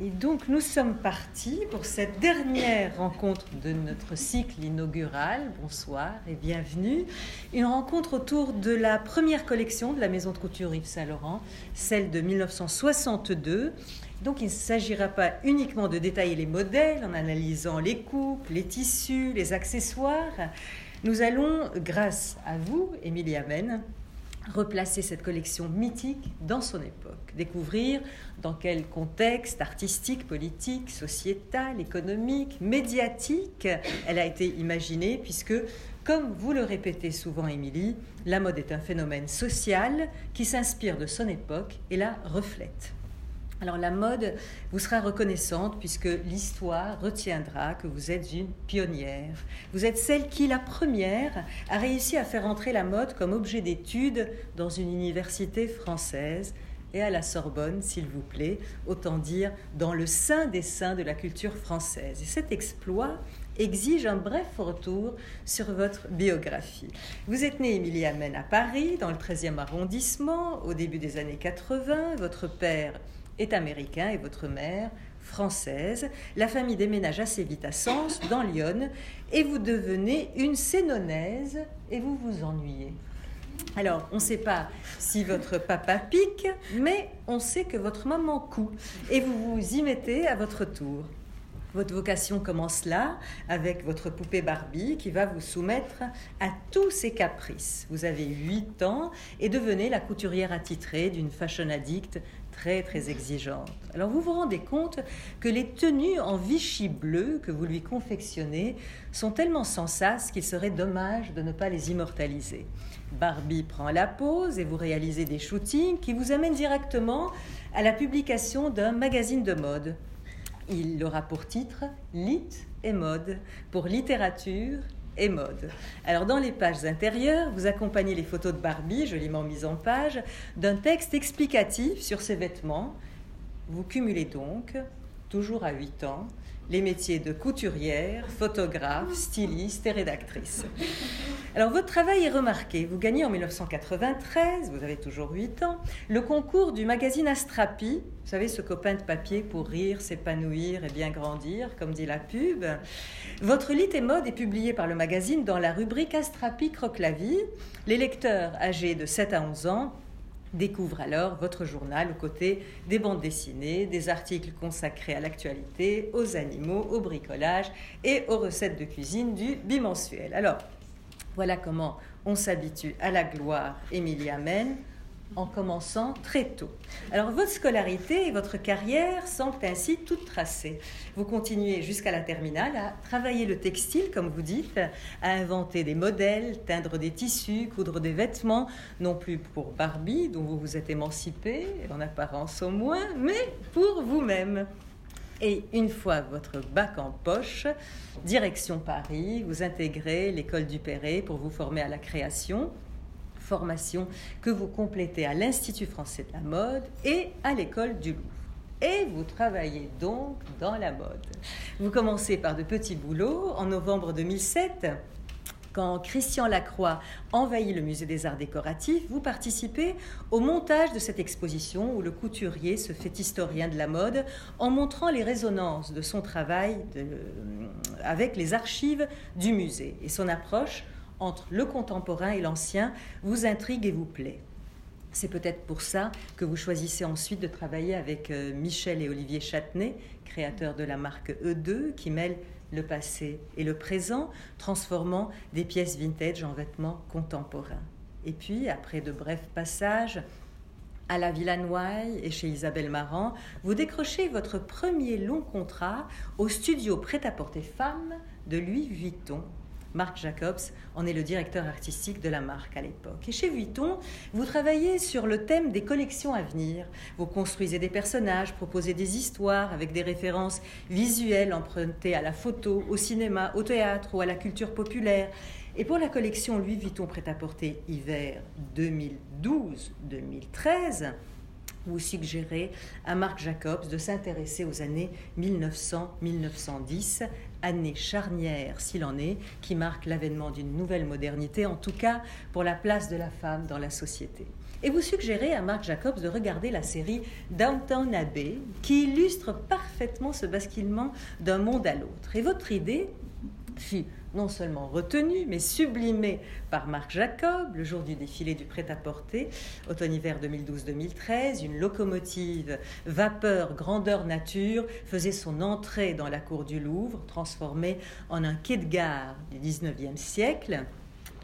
Et donc nous sommes partis pour cette dernière rencontre de notre cycle inaugural. Bonsoir et bienvenue. Une rencontre autour de la première collection de la maison de couture Yves Saint-Laurent, celle de 1962. Donc il ne s'agira pas uniquement de détailler les modèles en analysant les coupes, les tissus, les accessoires. Nous allons, grâce à vous, Émilie Amen, replacer cette collection mythique dans son époque, découvrir dans quel contexte artistique, politique, sociétal, économique, médiatique elle a été imaginée, puisque, comme vous le répétez souvent, Émilie, la mode est un phénomène social qui s'inspire de son époque et la reflète. Alors la mode vous sera reconnaissante puisque l'histoire retiendra que vous êtes une pionnière. Vous êtes celle qui, la première, a réussi à faire entrer la mode comme objet d'étude dans une université française et à la Sorbonne, s'il vous plaît, autant dire dans le sein des saints de la culture française. Et cet exploit exige un bref retour sur votre biographie. Vous êtes née Émilie Amen à Paris, dans le 13e arrondissement, au début des années 80. Votre père est américain et votre mère française. La famille déménage assez vite à Sens, dans Lyon, et vous devenez une sénonaise et vous vous ennuyez. Alors, on ne sait pas si votre papa pique, mais on sait que votre maman coud, et vous vous y mettez à votre tour. Votre vocation commence là, avec votre poupée Barbie qui va vous soumettre à tous ses caprices. Vous avez 8 ans et devenez la couturière attitrée d'une fashion addict très exigeante. Alors vous vous rendez compte que les tenues en Vichy bleu que vous lui confectionnez sont tellement sans sas qu'il serait dommage de ne pas les immortaliser. Barbie prend la pose et vous réalisez des shootings qui vous amènent directement à la publication d'un magazine de mode. Il aura pour titre Lit et mode pour littérature et mode. Alors dans les pages intérieures, vous accompagnez les photos de Barbie, joliment mises en page, d'un texte explicatif sur ses vêtements. Vous cumulez donc, toujours à 8 ans, les métiers de couturière, photographe, styliste et rédactrice. Alors votre travail est remarqué. Vous gagnez en 1993, vous avez toujours 8 ans, le concours du magazine Astrapi. Vous savez, ce copain de papier pour rire, s'épanouir et bien grandir, comme dit la pub. Votre lit et mode est publié par le magazine dans la rubrique Astrapi croque la vie. Les lecteurs âgés de 7 à 11 ans découvre alors votre journal aux côtés des bandes dessinées, des articles consacrés à l'actualité, aux animaux, au bricolage et aux recettes de cuisine du bimensuel. Alors, voilà comment on s'habitue à la gloire Emilia Mène en commençant très tôt. Alors votre scolarité et votre carrière semblent ainsi toutes tracées. Vous continuez jusqu'à la terminale à travailler le textile, comme vous dites, à inventer des modèles, teindre des tissus, coudre des vêtements, non plus pour Barbie, dont vous vous êtes émancipée, en apparence au moins, mais pour vous-même. Et une fois votre bac en poche, direction Paris, vous intégrez l'école du Perret pour vous former à la création formation que vous complétez à l'Institut français de la mode et à l'école du Louvre. Et vous travaillez donc dans la mode. Vous commencez par de petits boulots. En novembre 2007, quand Christian Lacroix envahit le musée des arts décoratifs, vous participez au montage de cette exposition où le couturier se fait historien de la mode en montrant les résonances de son travail avec les archives du musée et son approche entre le contemporain et l'ancien vous intrigue et vous plaît. C'est peut-être pour ça que vous choisissez ensuite de travailler avec euh, Michel et Olivier Châtenay, créateurs de la marque E2, qui mêle le passé et le présent, transformant des pièces vintage en vêtements contemporains. Et puis, après de brefs passages à la Villa Noailles et chez Isabelle Marant, vous décrochez votre premier long contrat au studio prêt-à-porter femme de Louis Vuitton Marc Jacobs en est le directeur artistique de la marque à l'époque. Et chez Vuitton, vous travaillez sur le thème des collections à venir. Vous construisez des personnages, proposez des histoires avec des références visuelles empruntées à la photo, au cinéma, au théâtre ou à la culture populaire. Et pour la collection Louis Vuitton prêt-à-porter hiver 2012-2013, vous suggérez à Marc Jacobs de s'intéresser aux années 1900-1910, années charnières s'il en est, qui marquent l'avènement d'une nouvelle modernité, en tout cas pour la place de la femme dans la société. Et vous suggérez à Marc Jacobs de regarder la série Downtown Abbey, qui illustre parfaitement ce basculement d'un monde à l'autre. Et votre idée fut non seulement retenue, mais sublimée par Marc Jacob le jour du défilé du prêt-à-porter, automne-hiver 2012-2013. Une locomotive vapeur grandeur nature faisait son entrée dans la cour du Louvre, transformée en un quai de gare du 19e siècle.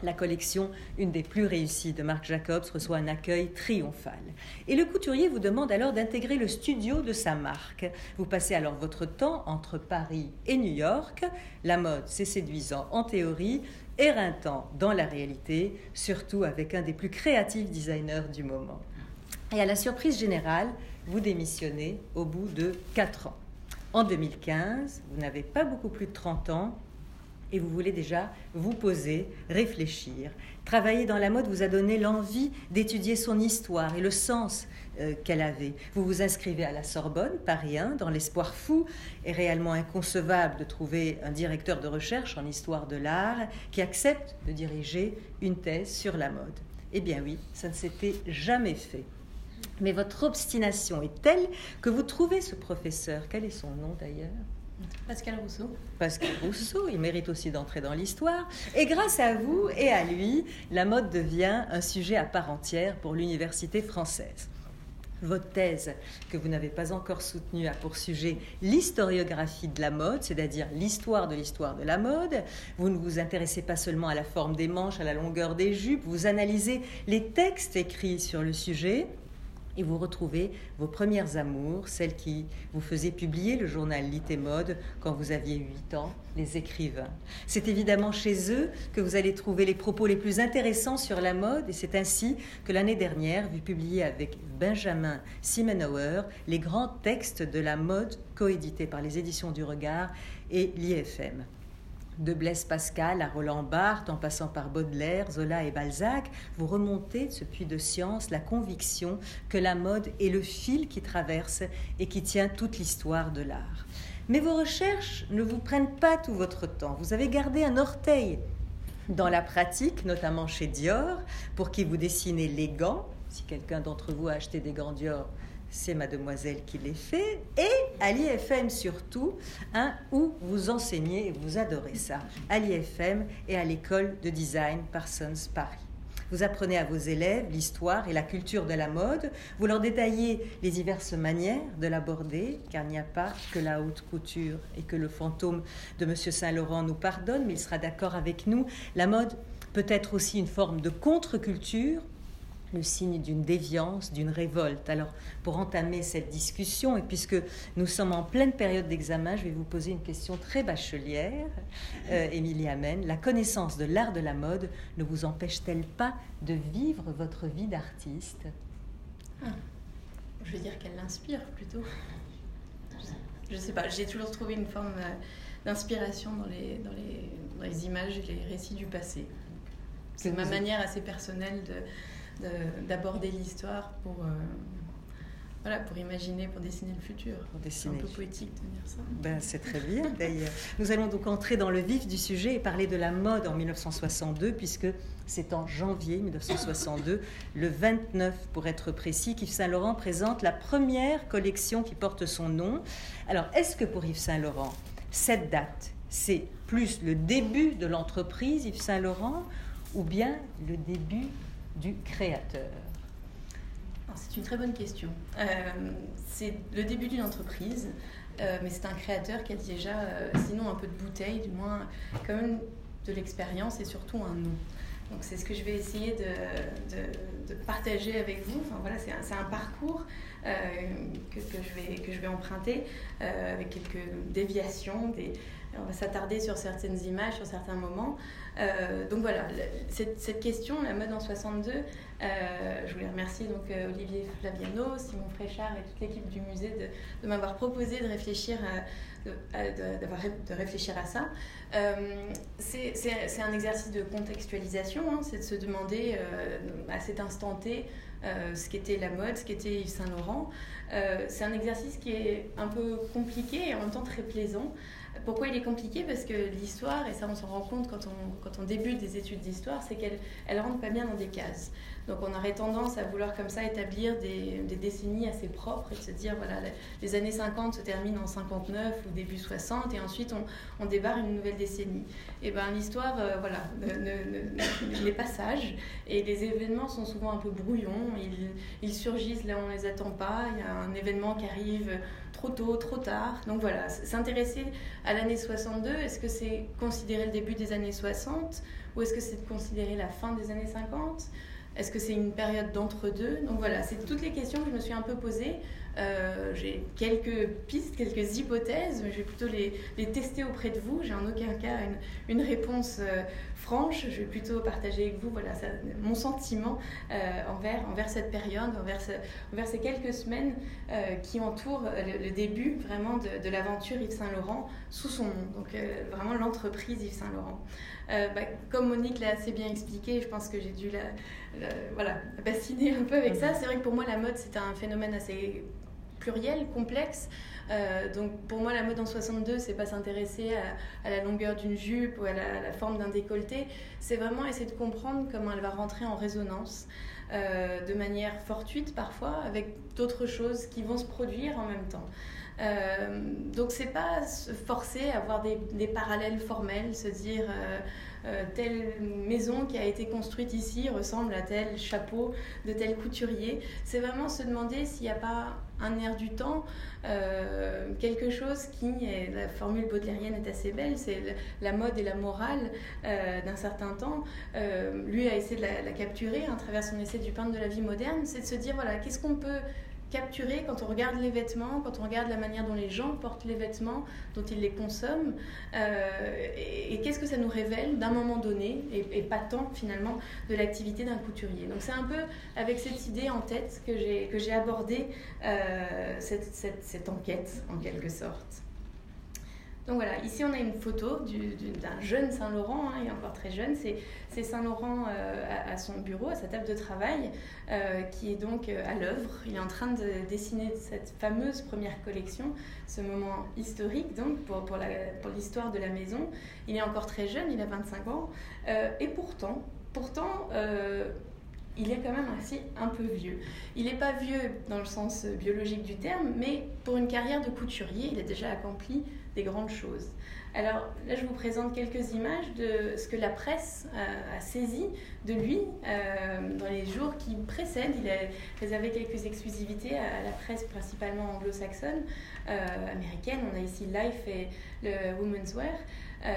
La collection, une des plus réussies de Marc Jacobs, reçoit un accueil triomphal. Et le couturier vous demande alors d'intégrer le studio de sa marque. Vous passez alors votre temps entre Paris et New York. La mode, c'est séduisant en théorie, éreintant dans la réalité, surtout avec un des plus créatifs designers du moment. Et à la surprise générale, vous démissionnez au bout de 4 ans. En 2015, vous n'avez pas beaucoup plus de 30 ans, et vous voulez déjà vous poser, réfléchir. Travailler dans la mode vous a donné l'envie d'étudier son histoire et le sens euh, qu'elle avait. Vous vous inscrivez à la Sorbonne, Paris 1, dans l'espoir fou et réellement inconcevable de trouver un directeur de recherche en histoire de l'art qui accepte de diriger une thèse sur la mode. Eh bien oui, ça ne s'était jamais fait. Mais votre obstination est telle que vous trouvez ce professeur, quel est son nom d'ailleurs? Pascal Rousseau. Pascal Rousseau, il mérite aussi d'entrer dans l'histoire. Et grâce à vous et à lui, la mode devient un sujet à part entière pour l'université française. Votre thèse, que vous n'avez pas encore soutenue, a pour sujet l'historiographie de la mode, c'est-à-dire l'histoire de l'histoire de la mode. Vous ne vous intéressez pas seulement à la forme des manches, à la longueur des jupes, vous analysez les textes écrits sur le sujet, et vous retrouvez vos premières amours, celles qui vous faisaient publier le journal Lit Mode quand vous aviez 8 ans, les écrivains. C'est évidemment chez eux que vous allez trouver les propos les plus intéressants sur la mode et c'est ainsi que l'année dernière, vous publiez avec Benjamin Simenauer les grands textes de la mode coédités par les éditions du Regard et l'IFM de Blaise Pascal à Roland Barthes, en passant par Baudelaire, Zola et Balzac, vous remontez de ce puits de science la conviction que la mode est le fil qui traverse et qui tient toute l'histoire de l'art. Mais vos recherches ne vous prennent pas tout votre temps. Vous avez gardé un orteil dans la pratique, notamment chez Dior, pour qui vous dessinez les gants. Si quelqu'un d'entre vous a acheté des gants Dior, c'est mademoiselle qui les fait, et à l'IFM surtout, hein, où vous enseignez et vous adorez ça, à l'IFM et à l'école de design Parsons Paris. Vous apprenez à vos élèves l'histoire et la culture de la mode, vous leur détaillez les diverses manières de l'aborder, car il n'y a pas que la haute couture et que le fantôme de M. Saint-Laurent nous pardonne, mais il sera d'accord avec nous, la mode peut être aussi une forme de contre-culture le signe d'une déviance, d'une révolte. Alors, pour entamer cette discussion, et puisque nous sommes en pleine période d'examen, je vais vous poser une question très bachelière, euh, Émilie Amen. La connaissance de l'art de la mode ne vous empêche-t-elle pas de vivre votre vie d'artiste? Ah, Je vais dire qu'elle l'inspire plutôt. Je ne sais pas, j'ai toujours trouvé une forme euh, d'inspiration dans les, dans, les, dans les images et les récits du passé. C'est ma manière assez personnelle de d'aborder l'histoire pour, euh, voilà, pour imaginer, pour dessiner le futur. C'est un peu poétique de dire ça. Ben, c'est très bien d'ailleurs. Nous allons donc entrer dans le vif du sujet et parler de la mode en 1962, puisque c'est en janvier 1962, le 29 pour être précis, qu'Yves Saint-Laurent présente la première collection qui porte son nom. Alors, est-ce que pour Yves Saint-Laurent, cette date, c'est plus le début de l'entreprise Yves Saint-Laurent ou bien le début du créateur C'est une très bonne question. Euh, c'est le début d'une entreprise, euh, mais c'est un créateur qui a déjà, euh, sinon un peu de bouteille, du moins quand même de l'expérience et surtout un nom. Donc c'est ce que je vais essayer de, partager avec vous. Enfin, voilà, c'est un, parcours que, je vais, emprunter avec quelques déviations. On va s'attarder sur certaines images, sur certains moments. Euh, donc voilà, cette, question, la mode en 62, euh, je voulais remercier donc euh, Olivier Flaviano, Simon Fréchard et toute l'équipe du musée de, m'avoir proposé de réfléchir, à ça. c'est un exercice de contextualisation, hein, c'est de se demander à cet instant T ce qu'était la mode, ce qu'était Yves Saint Laurent. c'est un exercice qui est un peu compliqué et en même temps très plaisant. Pourquoi il est compliqué? Parce que l'histoire, et ça on s'en rend compte quand on, quand on débute des études d'histoire, c'est qu'elle elle rentre pas bien dans des cases. Donc on aurait tendance à vouloir comme ça établir des, des décennies assez propres et de se dire, voilà, les années 50 se terminent en 59 ou début 60 et ensuite on, on débarre une nouvelle décennie. Et bien l'histoire, euh, voilà, n'est pas sage et les événements sont souvent un peu brouillons, ils, ils surgissent là où on les attend pas, il y a un événement qui arrive trop tôt, trop tard. Donc voilà, s'intéresser à l'année 62, est-ce que c'est considérer le début des années 60 ou est-ce que c'est considérer la fin des années 50 Est-ce que c'est une période d'entre-deux? Donc voilà, c'est toutes les questions que je me suis un peu posées. Euh, j'ai quelques pistes, quelques hypothèses, mais je vais plutôt les, les tester auprès de vous. J'ai en aucun cas une, une réponse euh, franche. Je vais plutôt partager avec vous voilà, ça, mon sentiment euh, envers, envers cette période, envers, envers ces quelques semaines qui entourent le, début vraiment de, de l'aventure Yves Saint-Laurent sous son nom. Donc vraiment l'entreprise Yves Saint-Laurent. Bah, comme Monique l'a assez bien expliqué, je pense que j'ai dû la, voilà, bassiner un peu avec ça. C'est vrai que pour moi, la mode, c'est un phénomène assez pluriel, complexe. Euh, donc pour moi, la mode en 62, c'est pas s'intéresser à, la longueur d'une jupe ou à la, forme d'un décolleté, c'est vraiment essayer de comprendre comment elle va rentrer en résonance. Euh, de manière fortuite parfois avec d'autres choses qui vont se produire en même temps. Euh, donc c'est pas se forcer à avoir des, des parallèles formels, se dire euh, telle maison qui a été construite ici ressemble à tel chapeau de tel couturier. C'est vraiment se demander s'il n'y a pas un air du temps, euh, quelque chose qui, la formule baudelairienne est assez belle, c'est la mode et la morale euh, d'un certain temps. lui a essayé de la, la capturer à travers son essai du peintre de la vie moderne, c'est de se dire, voilà, qu'est-ce qu'on peut capturer quand on regarde les vêtements, quand on regarde la manière dont les gens portent les vêtements, dont ils les consomment, euh, et, qu'est-ce que ça nous révèle d'un moment donné, et, pas tant finalement de l'activité d'un couturier. Donc c'est un peu avec cette idée en tête que j'ai abordé euh, cette, cette enquête en quelque sorte. Donc voilà, ici on a une photo d'un jeune Saint-Laurent, hein, il est encore très jeune, c'est Saint-Laurent euh, à, son bureau, à sa table de travail, euh, qui est donc euh, à l'œuvre. Il est en train de dessiner cette fameuse première collection, ce moment historique donc pour, l'histoire de la maison. Il est encore très jeune, il a 25 ans, et pourtant, pourtant il est quand même aussi un peu vieux. Il n'est pas vieux dans le sens biologique du terme, mais pour une carrière de couturier, il a déjà accompli des grandes choses. Alors là, je vous présente quelques images de ce que la presse a, saisi de lui euh, dans les jours qui précèdent. Il a réservé quelques exclusivités à, la presse principalement anglo-saxonne, euh, américaine. On a ici Life et le Women's Wear. Euh,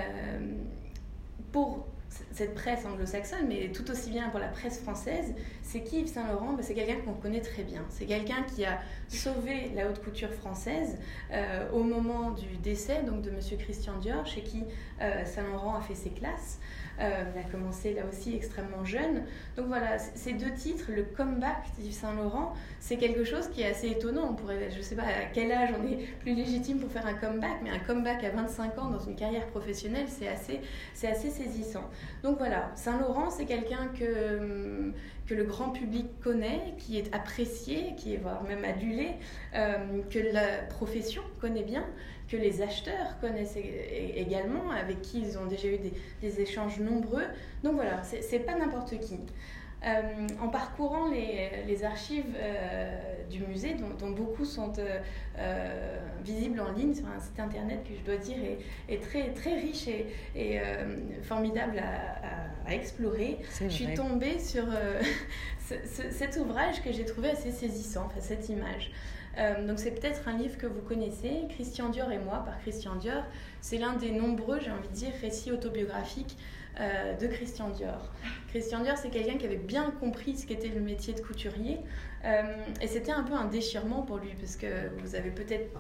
pour cette presse anglo-saxonne, mais tout aussi bien pour la presse française, c'est qui Yves Saint-Laurent ben, C'est quelqu'un qu'on connaît très bien. C'est quelqu'un qui a sauvé la haute couture française euh, au moment du décès donc de Monsieur Christian Dior, chez qui euh, Saint-Laurent a fait ses classes. Euh, il a commencé là aussi extrêmement jeune. Donc voilà, ces deux titres, le comeback d'Yves Saint-Laurent, c'est quelque chose qui est assez étonnant. On pourrait, je ne sais pas à quel âge on est plus légitime pour faire un comeback, mais un comeback à 25 ans dans une carrière professionnelle, c'est assez, c'est assez saisissant. Donc voilà, Saint-Laurent, c'est quelqu'un que, que le grand public connaît, qui est apprécié, qui est voire même adulé, euh, que la profession connaît bien que les acheteurs connaissent également, avec qui ils ont déjà eu des, échanges nombreux. Donc voilà, c'est pas n'importe qui. Euh, en parcourant les, archives euh, du musée, dont, beaucoup sont euh, visibles en ligne sur un site internet que je dois dire est, très, très riche et, formidable à, explorer, je suis tombée sur cet ouvrage que j'ai trouvé assez saisissant, enfin, cette image. Euh, donc c'est peut-être un livre que vous connaissez, Christian Dior et moi par Christian Dior. C'est l'un des nombreux, j'ai envie de dire, récits autobiographiques euh, de Christian Dior. Christian Dior, c'est quelqu'un qui avait bien compris ce qu'était le métier de couturier. Euh, et c'était un peu un déchirement pour lui, parce que vous avez peut-être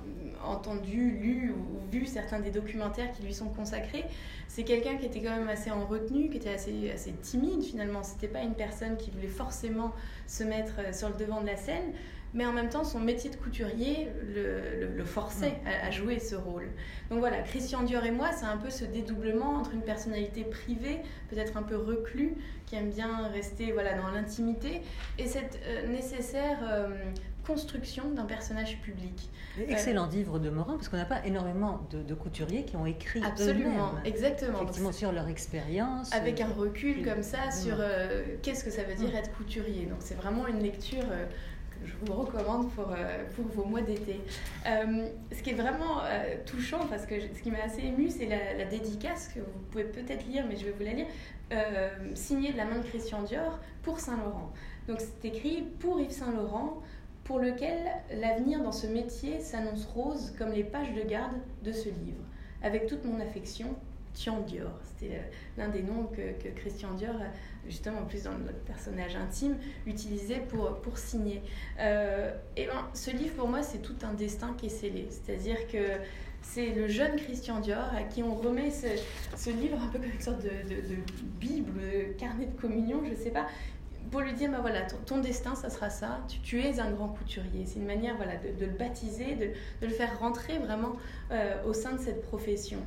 entendu, lu ou vu certains des documentaires qui lui sont consacrés. C'est quelqu'un qui était quand même assez en retenue, qui était assez, assez timide finalement. C'était pas une personne qui voulait forcément se mettre sur le devant de la scène mais en même temps, son métier de couturier le, forçait à, jouer ce rôle. Donc voilà, Christian Dior et moi, c'est un peu ce dédoublement entre une personnalité privée, peut-être un peu reclus, qui aime bien rester voilà, dans l'intimité, et cette euh, nécessaire euh, construction d'un personnage public. Excellent livre de Morin, parce qu'on n'a pas énormément de, couturiers qui ont écrit Absolument, exactement. Effectivement, sur leur expérience. Avec un recul comme ça sur euh, qu'est-ce que ça veut dire être couturier. Donc c'est vraiment une lecture je vous recommande pour, euh, pour vos mois d'été. Euh, ce qui est vraiment touchant, parce que ce qui m'a assez ému, c'est la, dédicace que vous pouvez peut-être lire, mais je vais vous la lire, signée de la main de Christian Dior pour Saint-Laurent. Donc c'est écrit pour Yves Saint-Laurent pour lequel l'avenir dans ce métier s'annonce rose comme les pages de garde de ce livre. Avec toute mon affection, Tian Dior. C'était euh, l'un des noms que, Christian Dior, justement en plus dans notre personnage intime, utilisait pour, pour signer. Euh, et ben, ce livre, pour moi, c'est tout un destin qui est scellé. C'est-à-dire que c'est le jeune Christian Dior à qui on remet ce, livre un peu comme une sorte de, de, Bible, carnet de communion, je ne sais pas, pour lui dire, bah voilà, ton, destin, ça sera ça, tu, es un grand couturier. C'est une manière voilà, de, le baptiser, de, de, le faire rentrer vraiment euh, au sein de cette profession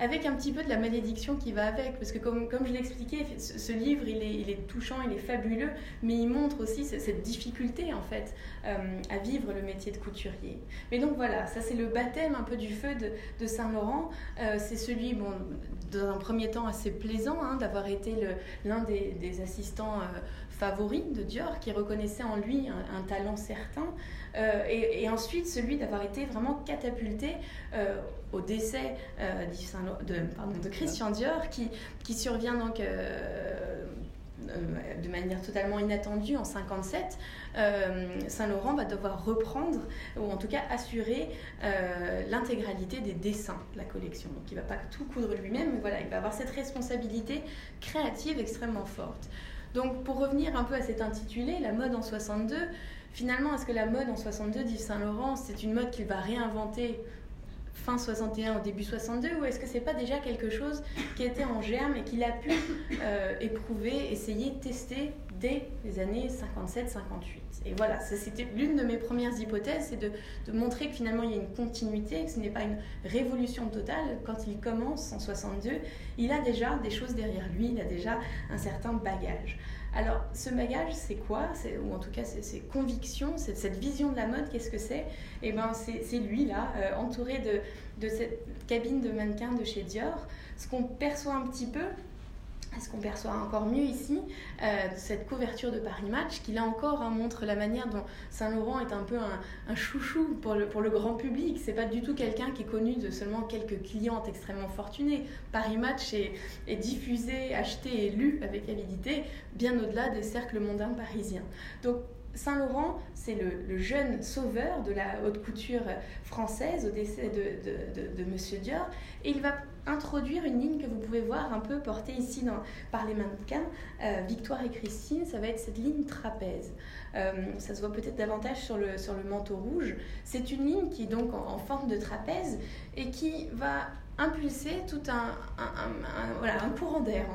avec un petit peu de la malédiction qui va avec, parce que comme, comme je l'ai expliqué, ce, livre, il est, il est, touchant, il est fabuleux, mais il montre aussi cette difficulté, en fait, euh, à vivre le métier de couturier. Mais donc voilà, ça c'est le baptême un peu du feu de, de Saint-Laurent. Euh, c'est celui, bon, dans un premier temps assez plaisant, hein, d'avoir été l'un des, assistants euh, favoris de Dior, qui reconnaissait en lui un, talent certain. Et, ensuite celui d'avoir été vraiment catapulté au décès euh, de, Christian Dior, qui, survient donc de manière totalement inattendue en 57, Saint-Laurent va devoir reprendre, ou en tout cas assurer l'intégralité des dessins de la collection. Donc il ne va pas tout coudre lui-même, mais voilà, il va avoir cette responsabilité créative extrêmement forte. Donc pour revenir un peu à cet intitulé, La mode en 62, Finalement, est-ce que la mode en 62 d'Yves Saint Laurent, c'est une mode qu'il va réinventer fin 61 au début 62 ou est-ce que c'est pas déjà quelque chose qui était en germe et qu'il a pu euh, éprouver, essayer, tester dès les années 57-58 Et voilà, c'était l'une de mes premières hypothèses, c'est de, de, montrer que finalement il y a une continuité, que ce n'est pas une révolution totale. Quand il commence en 62, il a déjà des choses derrière lui, il a déjà un certain bagage. Alors, ce bagage, c'est quoi? Ou en tout cas, ses convictions, cette vision de la mode, qu'est-ce que c'est? Eh bien, c'est lui, là, euh, entouré de, de cette cabine de mannequins de chez Dior. Ce qu'on perçoit un petit peu, ce qu'on perçoit encore mieux ici, euh, cette couverture de Paris Match, qui là encore hein, montre la manière dont Saint-Laurent est un peu un, chouchou pour le, pour le, grand public. C'est pas du tout quelqu'un qui est connu de seulement quelques clientes extrêmement fortunées. Paris Match est, est diffusé, acheté et lu avec avidité bien au-delà des cercles mondains parisiens. Donc Saint-Laurent, c'est le, jeune sauveur de la haute couture française au décès de, de, de, Monsieur Dior. Et il va introduire une ligne que vous pouvez voir un peu portée ici par les mannequins, euh, Victoire et Christine, ça va être cette ligne trapèze. Euh, ça se voit peut-être davantage sur le, sur le manteau rouge. C'est une ligne qui est donc en, forme de trapèze et qui va impulser tout un, un, un courant d'air,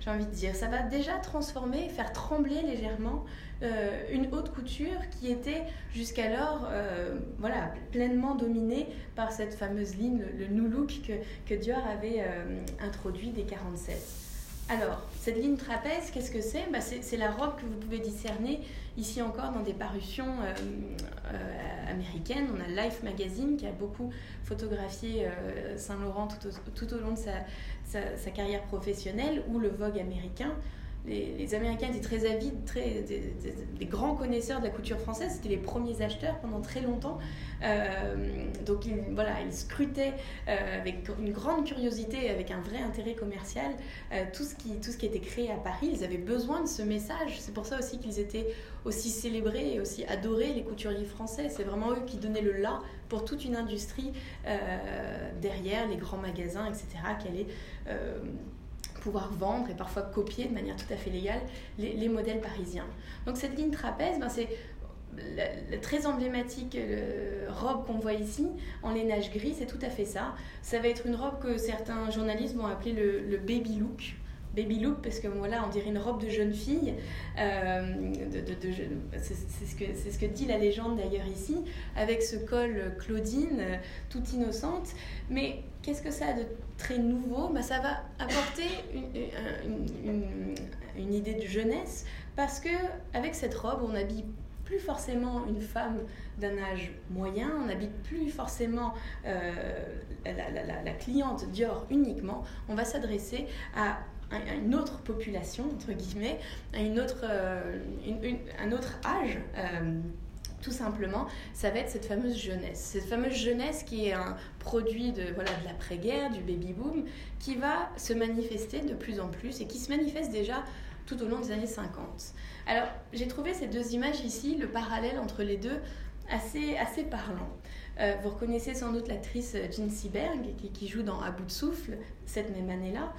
j'ai envie de dire. Ça va déjà transformer, faire trembler légèrement euh, une haute couture qui était jusqu'alors euh, voilà, pleinement dominée par cette fameuse ligne, le, new look que, que Dior avait euh, introduit dès 47. Alors, cette ligne trapèze, qu'est-ce que c'est? Bah, C'est la robe que vous pouvez discerner ici encore dans des parutions américaines. On a Life Magazine qui a beaucoup photographié Saint-Laurent tout, tout, au long de sa, carrière professionnelle, ou le Vogue américain les, Américains étaient très avides, très, des, grands connaisseurs de la couture française. C'était les premiers acheteurs pendant très longtemps. Euh, donc ils, voilà, ils scrutaient euh, avec une grande curiosité, avec un vrai intérêt commercial, euh, tout, ce qui, tout ce qui était créé à Paris. Ils avaient besoin de ce message. C'est pour ça aussi qu'ils étaient aussi célébrés et aussi adorés, les couturiers français. C'est vraiment eux qui donnaient le là pour toute une industrie derrière les grands magasins, etc., vendre et parfois copier de manière tout à fait légale les, modèles parisiens. Donc cette ligne trapèze, ben c'est la, très emblématique robe qu'on voit ici en lainage gris, c'est tout à fait ça. Ça va être une robe que certains journalistes vont appeler le, baby look. Baby look parce que voilà, on dirait une robe de jeune fille. Euh, c'est ce, que, dit la légende d'ailleurs ici, avec ce col Claudine, euh, toute innocente. Mais qu'est-ce que ça a de très nouveau? Bah, Ça va apporter une, idée de jeunesse parce que avec cette robe, on habille plus forcément une femme d'un âge moyen, on n'habite plus forcément euh, la, la, cliente Dior uniquement, on va s'adresser à une autre population, entre guillemets, à autre, euh, un autre âge. Euh, tout simplement, ça va être cette fameuse jeunesse. Cette fameuse jeunesse qui est un produit de voilà de l'après-guerre, du baby-boom, qui va se manifester de plus en plus et qui se manifeste déjà tout au long des années 50. Alors, j'ai trouvé ces deux images ici, le parallèle entre les deux, assez, assez parlant. Euh, vous reconnaissez sans doute l'actrice Jean Seberg qui, joue dans À bout de souffle cette même année-là.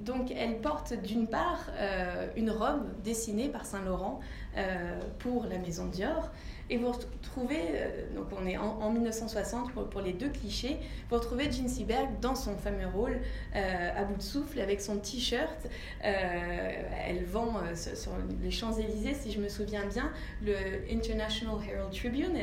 Donc elle porte d'une part euh, une robe dessinée par Saint Laurent euh, pour la maison Dior. Et vous retrouvez, euh, donc on est en, 1960 pour, les deux clichés, vous retrouvez Jean Seberg dans son fameux rôle à bout de souffle avec son t-shirt. elle vend sur les Champs-Élysées, si je me souviens bien, le International Herald Tribune.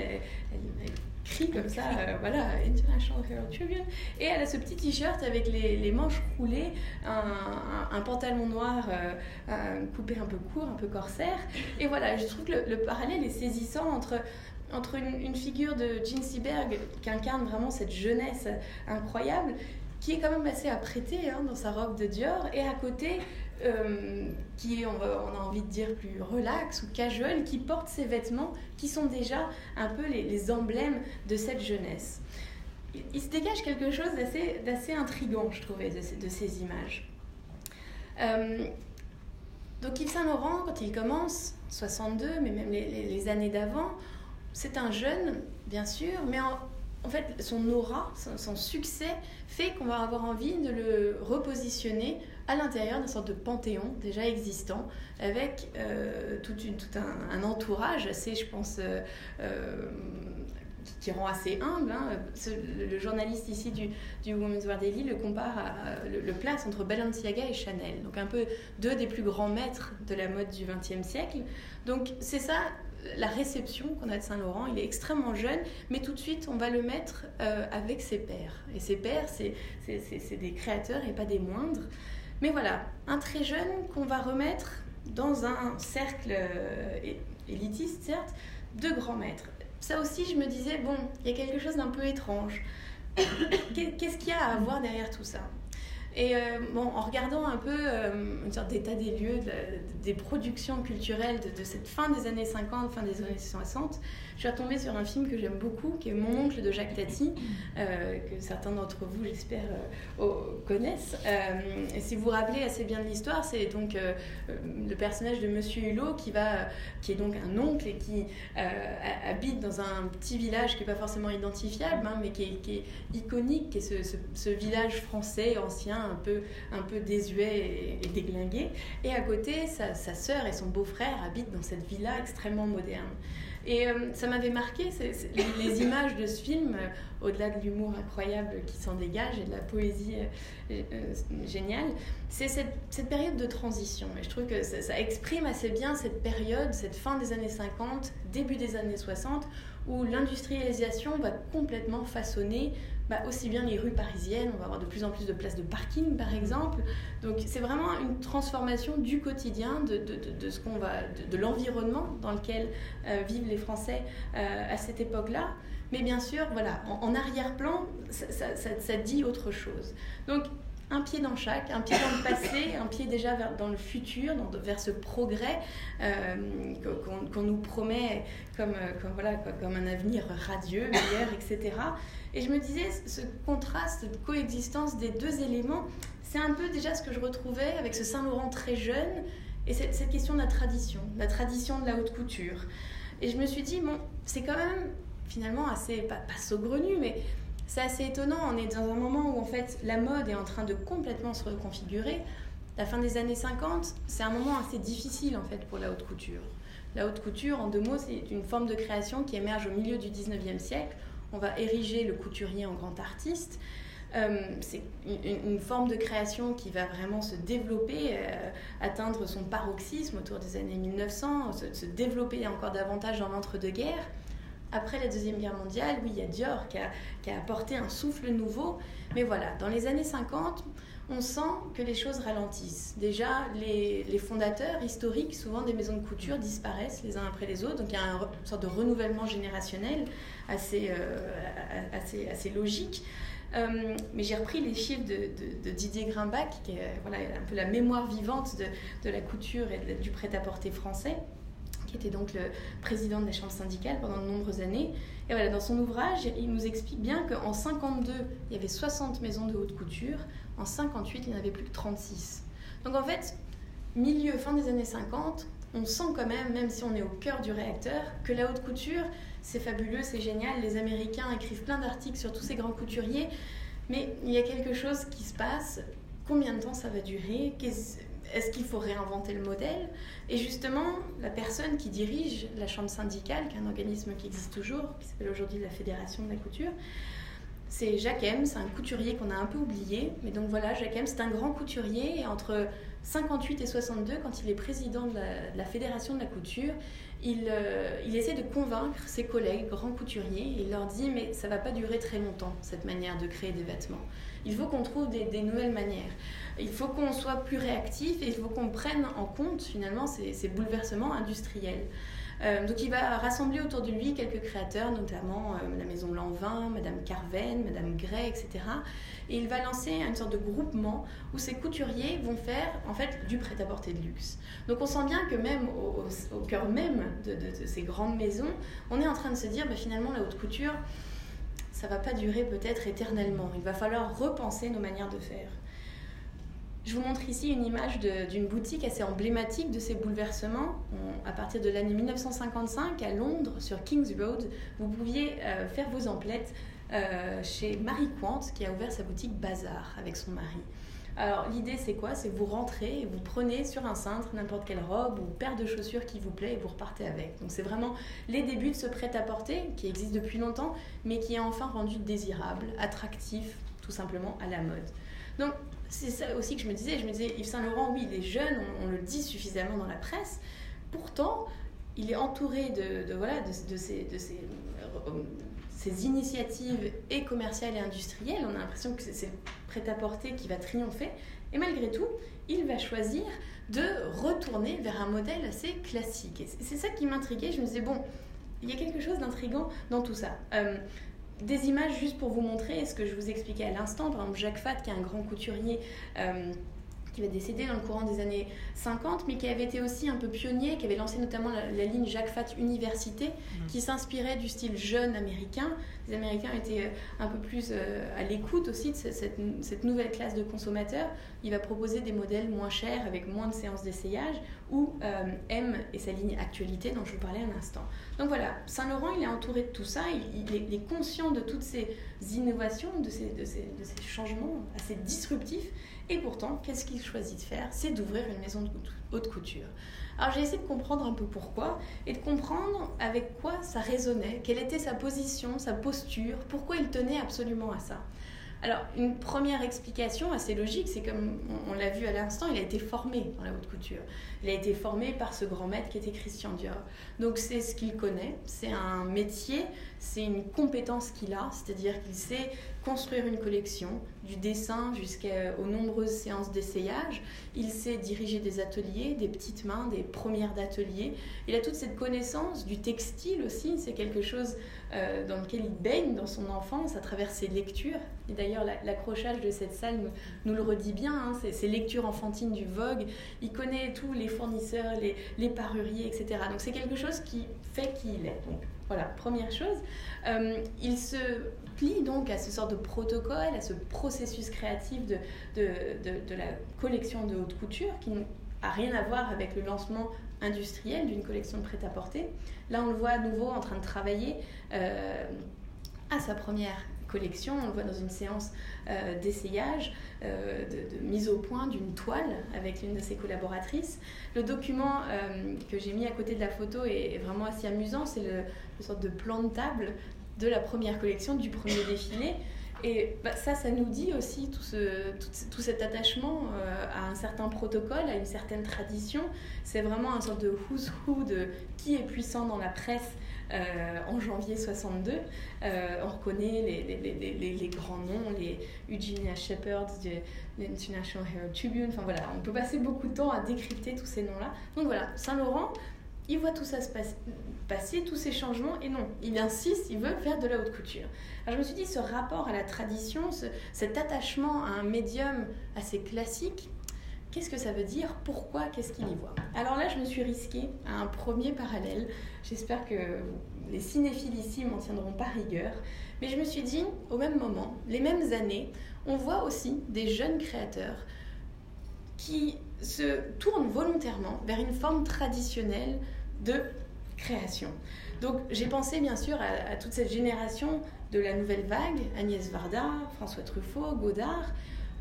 Crie comme ça, euh, voilà, International Herald Tribune. Et elle a ce petit t-shirt avec les, manches roulées, un, pantalon noir euh, coupé un peu court, un peu corsaire. Et voilà, je trouve que le, parallèle est saisissant entre entre une, figure de Jean Seberg qui incarne vraiment cette jeunesse incroyable, qui est quand même assez apprêtée hein, dans sa robe de Dior, et à côté euh, qui est, on, a envie de dire, plus relax ou casual, qui porte ces vêtements qui sont déjà un peu les, emblèmes de cette jeunesse. Il, se dégage quelque chose d'assez intrigant, je trouvais, de, ces images. Euh, donc Yves Saint-Laurent, quand il commence, 62, mais même les, années d'avant, c'est un jeune, bien sûr, mais en, en fait, son aura, son succès fait qu'on va avoir envie de le repositionner à l'intérieur d'une sorte de panthéon déjà existant, avec euh, tout, un, entourage assez, je pense, euh, euh, qui rend assez humble. Hein. le, journaliste ici du, Women's Wear Daily le compare à, le, place entre Balenciaga et Chanel, donc un peu deux des plus grands maîtres de la mode du XXe siècle. Donc c'est ça la réception qu'on a de Saint-Laurent, il est extrêmement jeune, mais tout de suite, on va le mettre avec ses pairs. Et ses pairs, c'est des créateurs et pas des moindres. Mais voilà, un très jeune qu'on va remettre dans un cercle euh, élitiste, certes, de grands maîtres. Ça aussi, je me disais, bon, il y a quelque chose d'un peu étrange. Qu'est-ce qu'il y a à voir derrière tout ça? Et euh, bon, en regardant un peu euh, une sorte d'état des lieux des productions culturelles de, de, cette fin des années 50, fin des années 60, je suis retombée sur un film que j'aime beaucoup, qui est Mon oncle de Jacques Tati, euh, que certains d'entre vous, j'espère, euh, connaissent. Euh, si vous vous rappelez assez bien de l'histoire, c'est donc le personnage de Monsieur Hulot qui, va, qui est donc un oncle et qui habite dans un petit village qui n'est pas forcément identifiable, hein, mais qui est, iconique, qui est ce, village français ancien, un peu, un peu désuet et, déglingué. Et à côté, sa, sa sœur et son beau-frère habitent dans cette villa extrêmement moderne. Et euh, ça m'avait marqué, les, images de ce film, euh, au-delà de l'humour incroyable qui s'en dégage et de la poésie euh, géniale, c'est cette, période de transition. Et je trouve que ça, ça, exprime assez bien cette période, cette fin des années 50, début des années 60, où l'industrialisation va complètement façonner bah, aussi bien les rues parisiennes, on va avoir de plus en plus de places de parking par exemple. Donc c'est vraiment une transformation du quotidien, de, de, de, ce qu'on va, de, l'environnement dans lequel euh, vivent les Français euh, à cette époque-là. Mais bien sûr, voilà, en, arrière-plan, ça, ça, ça, ça, dit autre chose. Donc un pied dans chaque, un pied dans le passé, un pied déjà vers, dans le futur, vers ce progrès euh, qu'on nous promet comme, comme, voilà, comme un avenir radieux, meilleur, etc. Et je me disais, ce contraste, cette coexistence des deux éléments, c'est un peu déjà ce que je retrouvais avec ce Saint-Laurent très jeune et cette, question de la tradition, la tradition de la haute couture. Et je me suis dit, bon, c'est quand même finalement assez, pas, pas saugrenu, mais c'est assez étonnant. On est dans un moment où en fait la mode est en train de complètement se reconfigurer. La fin des années 50, c'est un moment assez difficile en fait pour la haute couture. La haute couture, en deux mots, c'est une forme de création qui émerge au milieu du 19e siècle on va ériger le couturier en grand artiste. c'est une, forme de création qui va vraiment se développer, atteindre son paroxysme autour des années 1900, se, développer encore davantage dans l'entre-deux-guerres. Après la Deuxième Guerre mondiale, oui, il y a Dior qui a, qui a apporté un souffle nouveau. Mais voilà, dans les années 50, on sent que les choses ralentissent. Déjà, les, fondateurs historiques, souvent des maisons de couture, disparaissent les uns après les autres. Donc il y a une sorte de renouvellement générationnel assez, euh, assez, assez logique. Euh, mais j'ai repris les chiffres de, Didier Grimbach, qui est voilà, un peu la mémoire vivante de, la couture et du prêt-à-porter français, qui était donc le président de la chambre syndicale pendant de nombreuses années. Et voilà, dans son ouvrage, il nous explique bien qu'en 52, il y avait 60 maisons de haute couture. En 58, il n'y en avait plus que 36. Donc en fait, milieu, fin des années 50, on sent quand même, même si on est au cœur du réacteur, que la haute couture, c'est fabuleux, c'est génial. Les Américains écrivent plein d'articles sur tous ces grands couturiers, mais il y a quelque chose qui se passe. Combien de temps ça va durer? Est-ce qu'il faut réinventer le modèle? Et justement, la personne qui dirige la chambre syndicale, qui est un organisme qui existe toujours, qui s'appelle aujourd'hui la Fédération de la couture, c'est Jacques M, c'est un couturier qu'on a un peu oublié. Mais donc voilà, Jacques M, c'est un grand couturier. Et entre 58 et 62, quand il est président de la, Fédération de la couture, il, euh, il, essaie de convaincre ses collègues grands couturiers. Il leur dit Mais ça va pas durer très longtemps, cette manière de créer des vêtements. Il faut qu'on trouve des, nouvelles manières. Il faut qu'on soit plus réactif et il faut qu'on prenne en compte finalement ces bouleversements industriels. Euh, donc il va rassembler autour de lui quelques créateurs, notamment euh, la Maison Lanvin, Madame Carven, Madame Gray, etc. Et il va lancer une sorte de groupement où ces couturiers vont faire en fait du prêt-à-porter de luxe. Donc on sent bien que même au, cœur même de, ces grandes maisons, on est en train de se dire bah, finalement la haute couture, ça va pas durer peut-être éternellement. Il va falloir repenser nos manières de faire. Je vous montre ici une image d'une boutique assez emblématique de ces bouleversements. à partir de l'année 1955, à Londres, sur King's Road, vous pouviez euh, faire vos emplettes euh, chez Marie Quant, qui a ouvert sa boutique Bazar avec son mari. Alors l'idée c'est quoi? C'est vous rentrez et vous prenez sur un cintre n'importe quelle robe ou paire de chaussures qui vous plaît et vous repartez avec. Donc c'est vraiment les débuts de ce prêt-à-porter qui existe depuis longtemps mais qui est enfin rendu désirable, attractif tout simplement à la mode. Donc c'est ça aussi que je me disais. Je me disais, Yves Saint Laurent, oui, il est jeune, on, le dit suffisamment dans la presse. Pourtant, il est entouré de, voilà, de, ces, de ces, initiatives et commerciales et industrielles. On a l'impression que c'est prêt-à-porter qui va triompher. Et malgré tout, il va choisir de retourner vers un modèle assez classique. C'est ça qui m'intriguait. Je me disais, bon, il y a quelque chose d'intrigant dans tout ça. Euh, des images juste pour vous montrer ce que je vous expliquais à l'instant. Par exemple, Jacques Fat, qui est un grand couturier. Euh, qui va décéder dans le courant des années 50, mais qui avait été aussi un peu pionnier, qui avait lancé notamment la, ligne Jacques Fat Université, mmh. qui s'inspirait du style jeune américain. Les Américains étaient euh, un peu plus euh, à l'écoute aussi de cette, cette, nouvelle classe de consommateurs. Il va proposer des modèles moins chers, avec moins de séances d'essayage, ou euh, M et sa ligne Actualité dont je vous parlais un instant. Donc voilà, Saint-Laurent, il est entouré de tout ça, il, il, est, conscient de toutes ces innovations, de ces, de ces, de ces changements assez disruptifs. Et pourtant, qu'est-ce qu'il choisit de faire? C'est d'ouvrir une maison de haute couture. Alors j'ai essayé de comprendre un peu pourquoi et de comprendre avec quoi ça résonnait, quelle était sa position, sa posture, pourquoi il tenait absolument à ça. Alors, une première explication assez logique, c'est comme on, l'a vu à l'instant, il a été formé dans la haute couture. Il a été formé par ce grand maître qui était Christian Dior. Donc, c'est ce qu'il connaît, c'est un métier, c'est une compétence qu'il a, c'est-à-dire qu'il sait construire une collection, du dessin jusqu'aux nombreuses séances d'essayage. Il sait diriger des ateliers, des petites mains, des premières d'ateliers. Il a toute cette connaissance du textile aussi, c'est quelque chose euh, dans lequel il baigne dans son enfance à travers ses lectures. Et d'ailleurs, l'accrochage de cette salle nous, le redit bien, hein, ces lectures enfantines du Vogue. Il connaît tous les fournisseurs, les, les paruriers, etc. Donc c'est quelque chose qui fait qui il est. voilà, première chose. Euh, il se plie donc à ce sort de protocole, à ce processus créatif de, de, de, la collection de haute couture qui n'a rien à voir avec le lancement industriel d'une collection de prêt-à-porter. Là, on le voit à nouveau en train de travailler euh, à sa première collection. On le voit dans une séance euh, d'essayage, de, mise au point d'une toile avec l'une de ses collaboratrices. Le document que j'ai mis à côté de la photo est, vraiment assez amusant. C'est le, une sorte de plan de table de la première collection, du premier défilé. Et bah, ça, ça nous dit aussi tout, ce, tout, cet attachement euh, à un certain protocole, à une certaine tradition. C'est vraiment un sorte de who's who de qui est puissant dans la presse euh, en janvier 62. Euh, on reconnaît les, les, les, les, grands noms, les Eugenia Shepard de l'International Herald Tribune. Enfin voilà, on peut passer beaucoup de temps à décrypter tous ces noms-là. Donc voilà, Saint-Laurent, il voit tout ça se passer, tous ces changements, et non, il insiste, il veut faire de la haute couture. Alors je me suis dit, ce rapport à la tradition, cet attachement à un médium assez classique, qu'est-ce que ça veut dire? Pourquoi? Qu'est-ce qu'il y voit? Alors là, je me suis risquée à un premier parallèle. J'espère que les cinéphiles ici m'en tiendront pas rigueur. Mais je me suis dit, au même moment, les mêmes années, on voit aussi des jeunes créateurs qui se tournent volontairement vers une forme traditionnelle de création. Donc j'ai pensé bien sûr à, toute cette génération de la nouvelle vague, Agnès Varda, François Truffaut, Godard.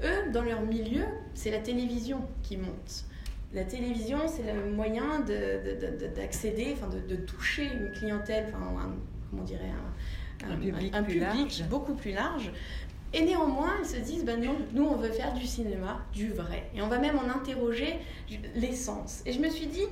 Eux, dans leur milieu, c'est la télévision qui monte. La télévision, c'est le moyen d'accéder, enfin de, toucher une clientèle, enfin comment on dirait, un, public, public beaucoup plus large. Et néanmoins, ils se disent, ben non, nous, on veut faire du cinéma, du vrai. Et on va même en interroger l'essence. Et je me suis dit,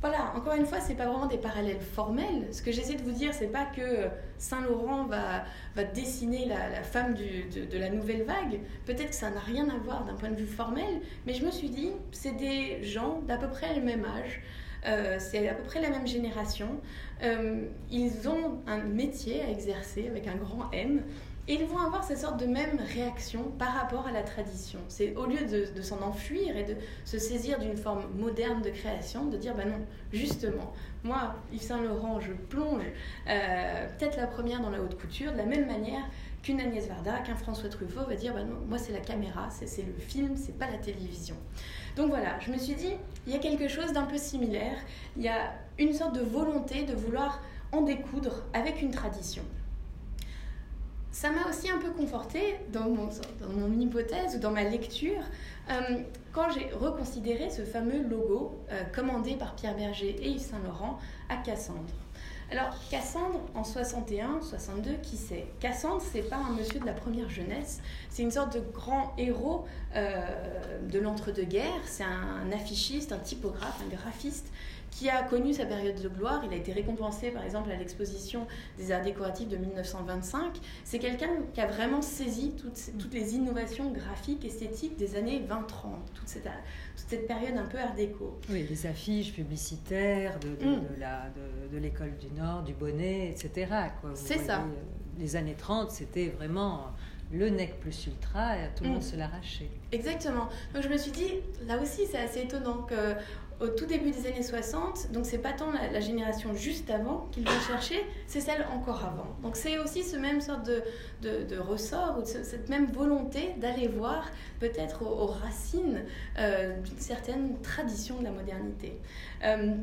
voilà, encore une fois, c'est pas vraiment des parallèles formels. Ce que j'essaie de vous dire, c'est pas que Saint-Laurent va, va dessiner la, femme de, la nouvelle vague. Peut-être que ça n'a rien à voir d'un point de vue formel, mais je me suis dit, c'est des gens d'à peu près le même âge. Euh, c'est à peu près la même génération. Euh, ils ont un métier à exercer avec un grand M. Ils vont avoir cette sorte de même réaction par rapport à la tradition. C'est au lieu de, s'en enfuir et de se saisir d'une forme moderne de création, de dire, bah non, justement, moi, Yves Saint Laurent, je plonge euh, peut-être la première dans la haute couture, de la même manière qu'une Agnès Varda, qu'un François Truffaut va dire, bah non, moi c'est la caméra, c'est le film, c'est pas la télévision. Donc voilà, je me suis dit, il y a quelque chose d'un peu similaire, il y a une sorte de volonté de vouloir en découdre avec une tradition ça m'a aussi un peu conforté dans mon, dans mon hypothèse ou dans ma lecture euh, quand j'ai reconsidéré ce fameux logo euh, commandé par Pierre Berger et Yves Saint-Laurent à Cassandre. Alors, Cassandre, en 61, 62, qui c'est? Cassandre, c'est pas un monsieur de la première jeunesse, c'est une sorte de grand héros euh, de l'entre-deux-guerres, c'est un affichiste, un typographe, un graphiste qui a connu sa période de gloire. Il a été récompensé par exemple à l'exposition des arts décoratifs de 1925. C'est quelqu'un qui a vraiment saisi toutes, toutes, les innovations graphiques, esthétiques des années 20-30, toute cette, toute cette période un peu art déco. Oui, les affiches publicitaires de, de, mm. de l'école du Nord, du bonnet, etc. C'est ça. Euh, les années 30, c'était vraiment le nec plus ultra, et tout le monde mm. se l'arrachait. Exactement. Donc je me suis dit, là aussi c'est assez étonnant que au tout début des années 60, donc c'est pas tant la, génération juste avant qu'ils vont chercher, c'est celle encore avant. Donc c'est aussi ce même sorte de, ressort, ou cette même volonté d'aller voir peut-être aux, racines euh, d'une certaine tradition de la modernité. Euh,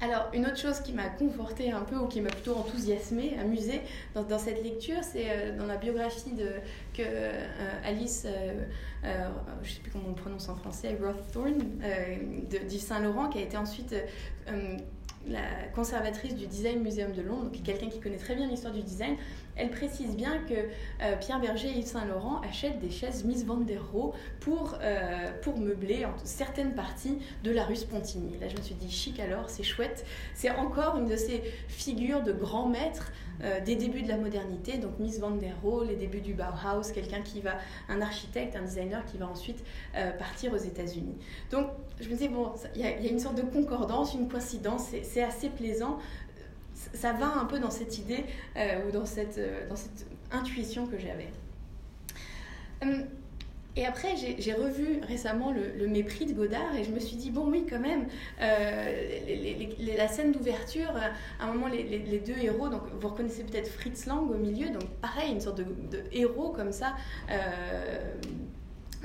alors, une autre chose qui m'a confortée un peu, ou qui m'a plutôt enthousiasmée, amusée dans, cette lecture, c'est euh, dans la biographie de, euh, Alice, euh, je ne sais plus comment on prononce en français, Roththorne, d'Yves Saint-Laurent, qui a été ensuite la conservatrice du Design Museum de Londres, donc quelqu'un qui connaît très bien l'histoire du design, elle précise bien que euh, Pierre Berger et Yves Saint-Laurent achètent des chaises Miss Van der Rohe pour, euh, pour meubler certaines parties de la rue Spontini. Là, je me suis dit, chic alors, c'est chouette. C'est encore une de ces figures de grands maîtres euh, des débuts de la modernité, donc Miss Van der Rohe, les débuts du Bauhaus, quelqu'un qui va, un architecte, un designer qui va ensuite partir aux États-Unis. Donc, je me dis, bon, il y, a une sorte de concordance, une coïncidence, c'est assez plaisant ça va un peu dans cette idée euh, ou dans cette, euh, dans cette intuition que j'avais. Hum, et après, j'ai revu récemment le, Mépris de Godard et je me suis dit, bon, oui, quand même, euh, la scène d'ouverture, à un moment, les, deux héros, donc vous reconnaissez peut-être Fritz Lang au milieu, donc pareil, une sorte de, héros comme ça,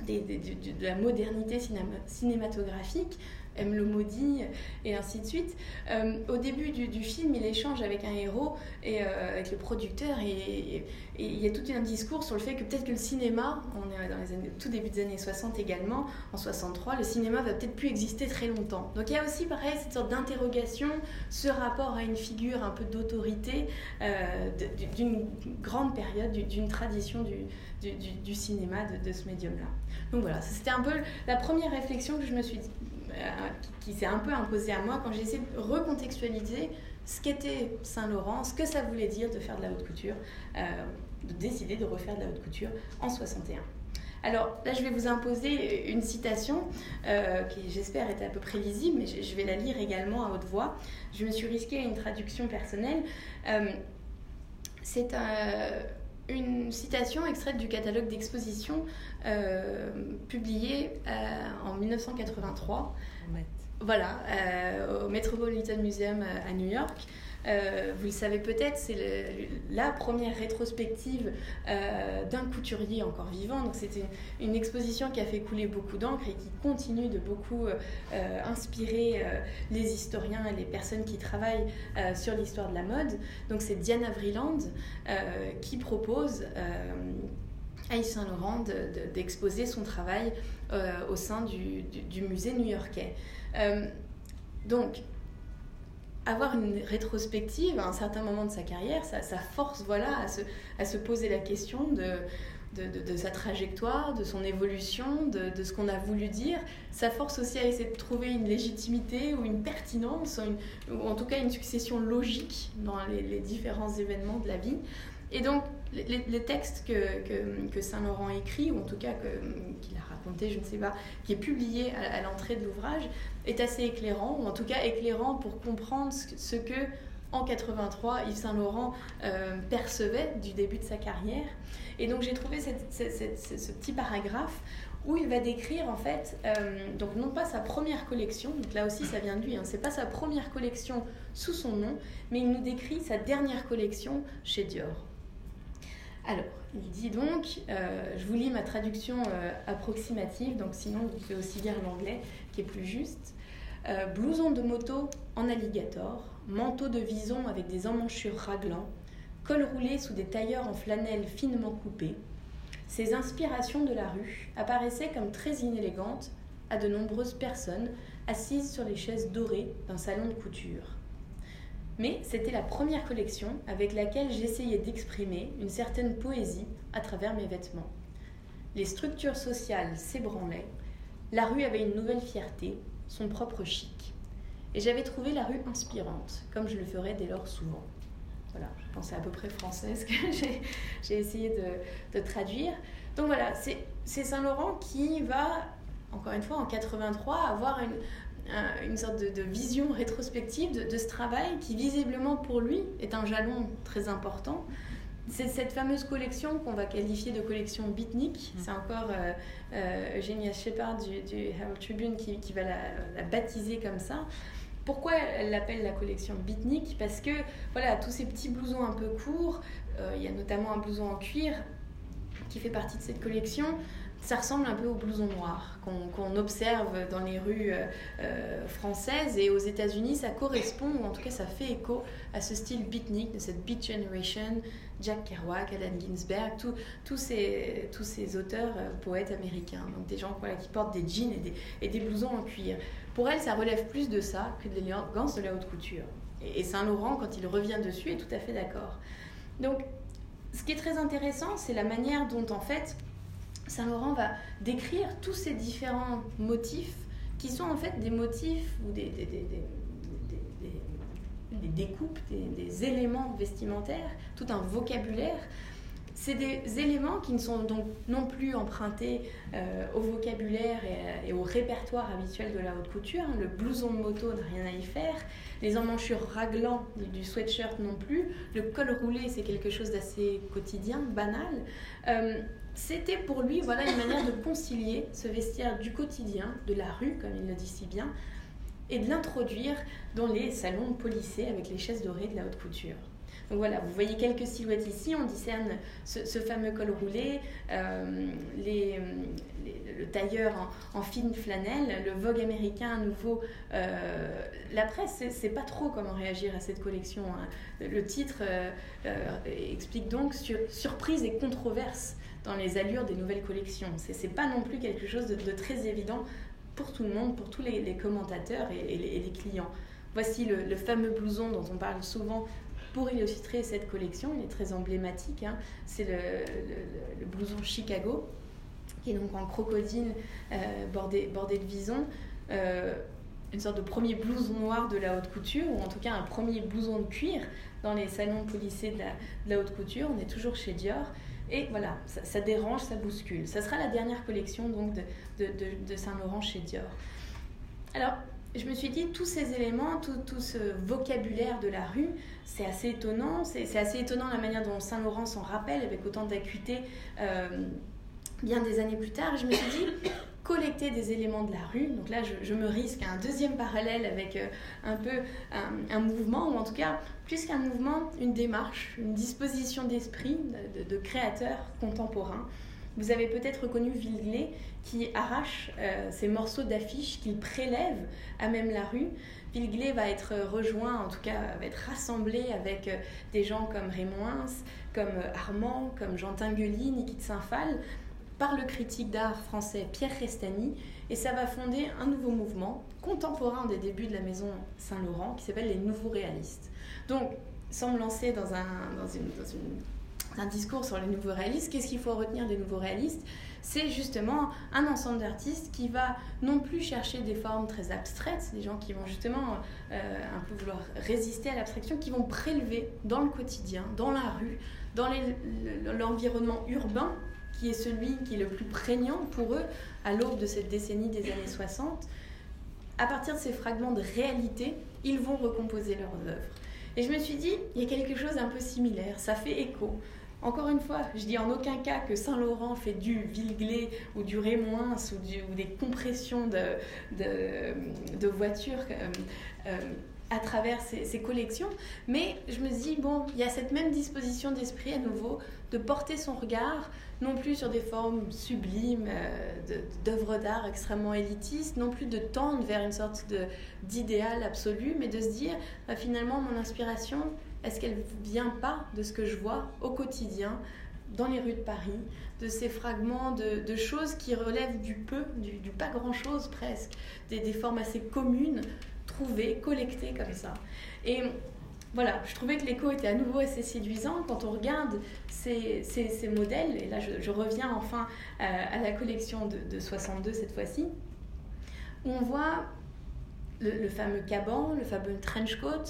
de la modernité cinématographique, aime le maudit, et ainsi de suite. Euh, au début du, film, il échange avec un héros et avec le producteur, et, il y a tout un discours sur le fait que peut-être que le cinéma, on est dans les tout début des années 60 également, en 63, le cinéma va peut-être plus exister très longtemps. Donc il y a aussi pareil cette sorte d'interrogation, ce rapport à une figure un peu d'autorité d'une grande période, d'une tradition du, cinéma, de, ce médium-là. Donc voilà, c'était un peu la première réflexion que je me suis euh, qui, s'est un peu imposée à moi quand j'ai essayé de recontextualiser ce qu'était Saint-Laurent, ce que ça voulait dire de faire de la haute couture, euh, de décider de refaire de la haute couture en 61. Alors là, je vais vous imposer une citation euh, qui, j'espère, est à peu près lisible, mais je, vais la lire également à haute voix. Je me suis risquée à une traduction personnelle. c'est un une citation extraite du catalogue d'exposition euh, publié euh, en 1983. Voilà, euh, au Metropolitan Museum à New York. Euh, vous le savez peut-être, c'est la première rétrospective euh, d'un couturier encore vivant. Donc c'était une, exposition qui a fait couler beaucoup d'encre et qui continue de beaucoup euh, inspirer les historiens et les personnes qui travaillent sur l'histoire de la mode. Donc c'est Diana Vreeland qui propose à Yves Saint Laurent d'exposer son travail au sein du, du musée new-yorkais. donc, avoir une rétrospective à un certain moment de sa carrière, ça, force voilà, à, se, à se poser la question de, de, sa trajectoire, de son évolution, de, ce qu'on a voulu dire. Ça force aussi à essayer de trouver une légitimité ou une pertinence, ou, en tout cas une succession logique dans les, différents événements de la vie. Et donc, les, textes que, que, Saint-Laurent écrit, ou en tout cas qu'il a raconté, je ne sais pas, qui est publié à, l'entrée de l'ouvrage, est assez éclairant, ou en tout cas éclairant pour comprendre ce que, en 83, Yves Saint-Laurent euh, percevait du début de sa carrière. Et donc j'ai trouvé ce petit paragraphe où il va décrire en fait, euh, donc non pas sa première collection, donc là aussi ça vient de lui, hein, c'est pas sa première collection sous son nom, mais il nous décrit sa dernière collection chez Dior. Alors, il dit donc, euh, je vous lis ma traduction approximative, donc sinon vous pouvez aussi lire l'anglais qui est plus juste. Euh, blouson de moto en alligator, manteau de vison avec des emmanchures raglants, col roulé sous des tailleurs en flanelle finement coupés, ces inspirations de la rue apparaissaient comme très inélégantes à de nombreuses personnes assises sur les chaises dorées d'un salon de couture. Mais c'était la première collection avec laquelle j'essayais d'exprimer une certaine poésie à travers mes vêtements. Les structures sociales s'ébranlaient, la rue avait une nouvelle fierté, son propre chic. Et j'avais trouvé la rue inspirante, comme je le ferais dès lors souvent. Voilà, je pensais à peu près français ce que j'ai essayé de, de, traduire. Donc voilà, c'est Saint-Laurent qui va, encore une fois, en 83, avoir une, une sorte de, vision rétrospective de, de, ce travail qui, visiblement pour lui, est un jalon très important. C'est cette fameuse collection qu'on va qualifier de collection beatnik. Mm. C'est encore euh, euh, Eugenia Shepard du, du, Herald Tribune qui, qui va la, baptiser comme ça. Pourquoi elle l'appelle la collection beatnik? Parce que voilà, tous ces petits blousons un peu courts, euh, il y a notamment un blouson en cuir qui fait partie de cette collection ça ressemble un peu au blouson noir qu'on observe dans les rues euh, euh, françaises et aux États-Unis, ça correspond, ou en tout cas ça fait écho à ce style beatnik de cette Beat Generation, Jack Kerouac, Allen Ginsberg, tous ces, tous ces auteurs euh, poètes américains, donc des gens qui portent des jeans et des, et des, blousons en cuir. Pour elle, ça relève plus de ça que de l'élégance de la haute couture. Et, et Saint-Laurent, quand il revient dessus, est tout à fait d'accord. Donc, ce qui est très intéressant, c'est la manière dont en fait Saint-Laurent va décrire tous ces différents motifs qui sont en fait des motifs ou des, des, découpes, des, éléments vestimentaires, tout un vocabulaire. C'est des éléments qui ne sont donc non plus empruntés euh, au vocabulaire et, au répertoire habituel de la haute couture. Le blouson de moto n'a rien à y faire. Les emmanchures raglants du, sweatshirt non plus. Le col roulé, c'est quelque chose d'assez quotidien, banal. Euh, c'était pour lui voilà une manière de concilier ce vestiaire du quotidien, de la rue, comme il le dit si bien, et de l'introduire dans les salons polissés avec les chaises dorées de la haute couture. Donc voilà, vous voyez quelques silhouettes ici, on discerne ce, fameux col roulé, euh, les, le tailleur en, fine flanelle, le Vogue américain à nouveau. Euh, la presse ne sait pas trop comment réagir à cette collection. Hein. Le titre euh, explique donc sur, surprise et controverse dans les allures des nouvelles collections. Ce n'est pas non plus quelque chose de, très évident pour tout le monde, pour tous les, commentateurs et, les, clients. Voici le, fameux blouson dont on parle souvent pour illustrer cette collection. Il est très emblématique. Hein. C'est le, blouson Chicago, qui est donc en crocodile euh, bordé, de vison. Euh, une sorte de premier blouson noir de la haute couture, ou en tout cas un premier blouson de cuir dans les salons polissés de la, haute couture. On est toujours chez Dior. Et voilà, ça, dérange, ça bouscule. Ça sera la dernière collection donc de, de, de Saint-Laurent chez Dior. Alors, je me suis dit, tous ces éléments, tout, tout ce vocabulaire de la rue, c'est assez étonnant. C'est assez étonnant la manière dont Saint-Laurent s'en rappelle avec autant d'acuité euh, bien des années plus tard. Je me suis dit, collecter des éléments de la rue, donc là je, me risque à un deuxième parallèle avec euh, un peu un, mouvement, ou en tout cas plus qu'un mouvement, une démarche, une disposition d'esprit de, de, créateurs contemporains vous avez peut-être reconnu Villeglé qui arrache euh, ces morceaux d'affiches qu'il prélève à même la rue. Villeglé va être rejoint, en tout cas va être rassemblé avec euh, des gens comme Raymond comme euh, Armand, comme Jean Tinguely, Niki de Saint-Phal, par le critique d'art français Pierre Restani. Et ça va fonder un nouveau mouvement contemporain des débuts de la maison Saint-Laurent qui s'appelle les Nouveaux Réalistes. Donc, sans me lancer dans, un, discours sur les nouveaux réalistes, qu'est-ce qu'il faut retenir des nouveaux réalistes? C'est justement un ensemble d'artistes qui va non plus chercher des formes très abstraites, des gens qui vont justement euh, un peu vouloir résister à l'abstraction, qui vont prélever dans le quotidien, dans la rue, dans l'environnement urbain, qui est celui qui est le plus prégnant pour eux à l'aube de cette décennie des années 60. À partir de ces fragments de réalité, ils vont recomposer leurs œuvres. Et je me suis dit, il y a quelque chose d'un peu similaire, ça fait écho encore une fois, je dis en aucun cas que Saint-Laurent fait du Villeglé ou du Rémoins ou, des compressions de, voitures euh, euh, à travers ces, collections, mais je me dis, bon, il y a cette même disposition d'esprit à nouveau de porter son regard non plus sur des formes sublimes euh, d'œuvres d'art extrêmement élitistes, non plus de tendre vers une sorte d'idéal absolu, mais de se dire, bah, finalement, mon inspiration, est-ce qu'elle vient pas de ce que je vois au quotidien dans les rues de Paris, de ces fragments de, choses qui relèvent du peu, du, pas grand-chose presque, des, formes assez communes, trouvées, collectées comme ça. Et voilà, je trouvais que l'écho était à nouveau assez séduisant quand on regarde ces, ces, modèles, et là je, reviens enfin euh, à, la collection de, de 62 cette fois-ci, on voit le, fameux caban, le fameux trench coat,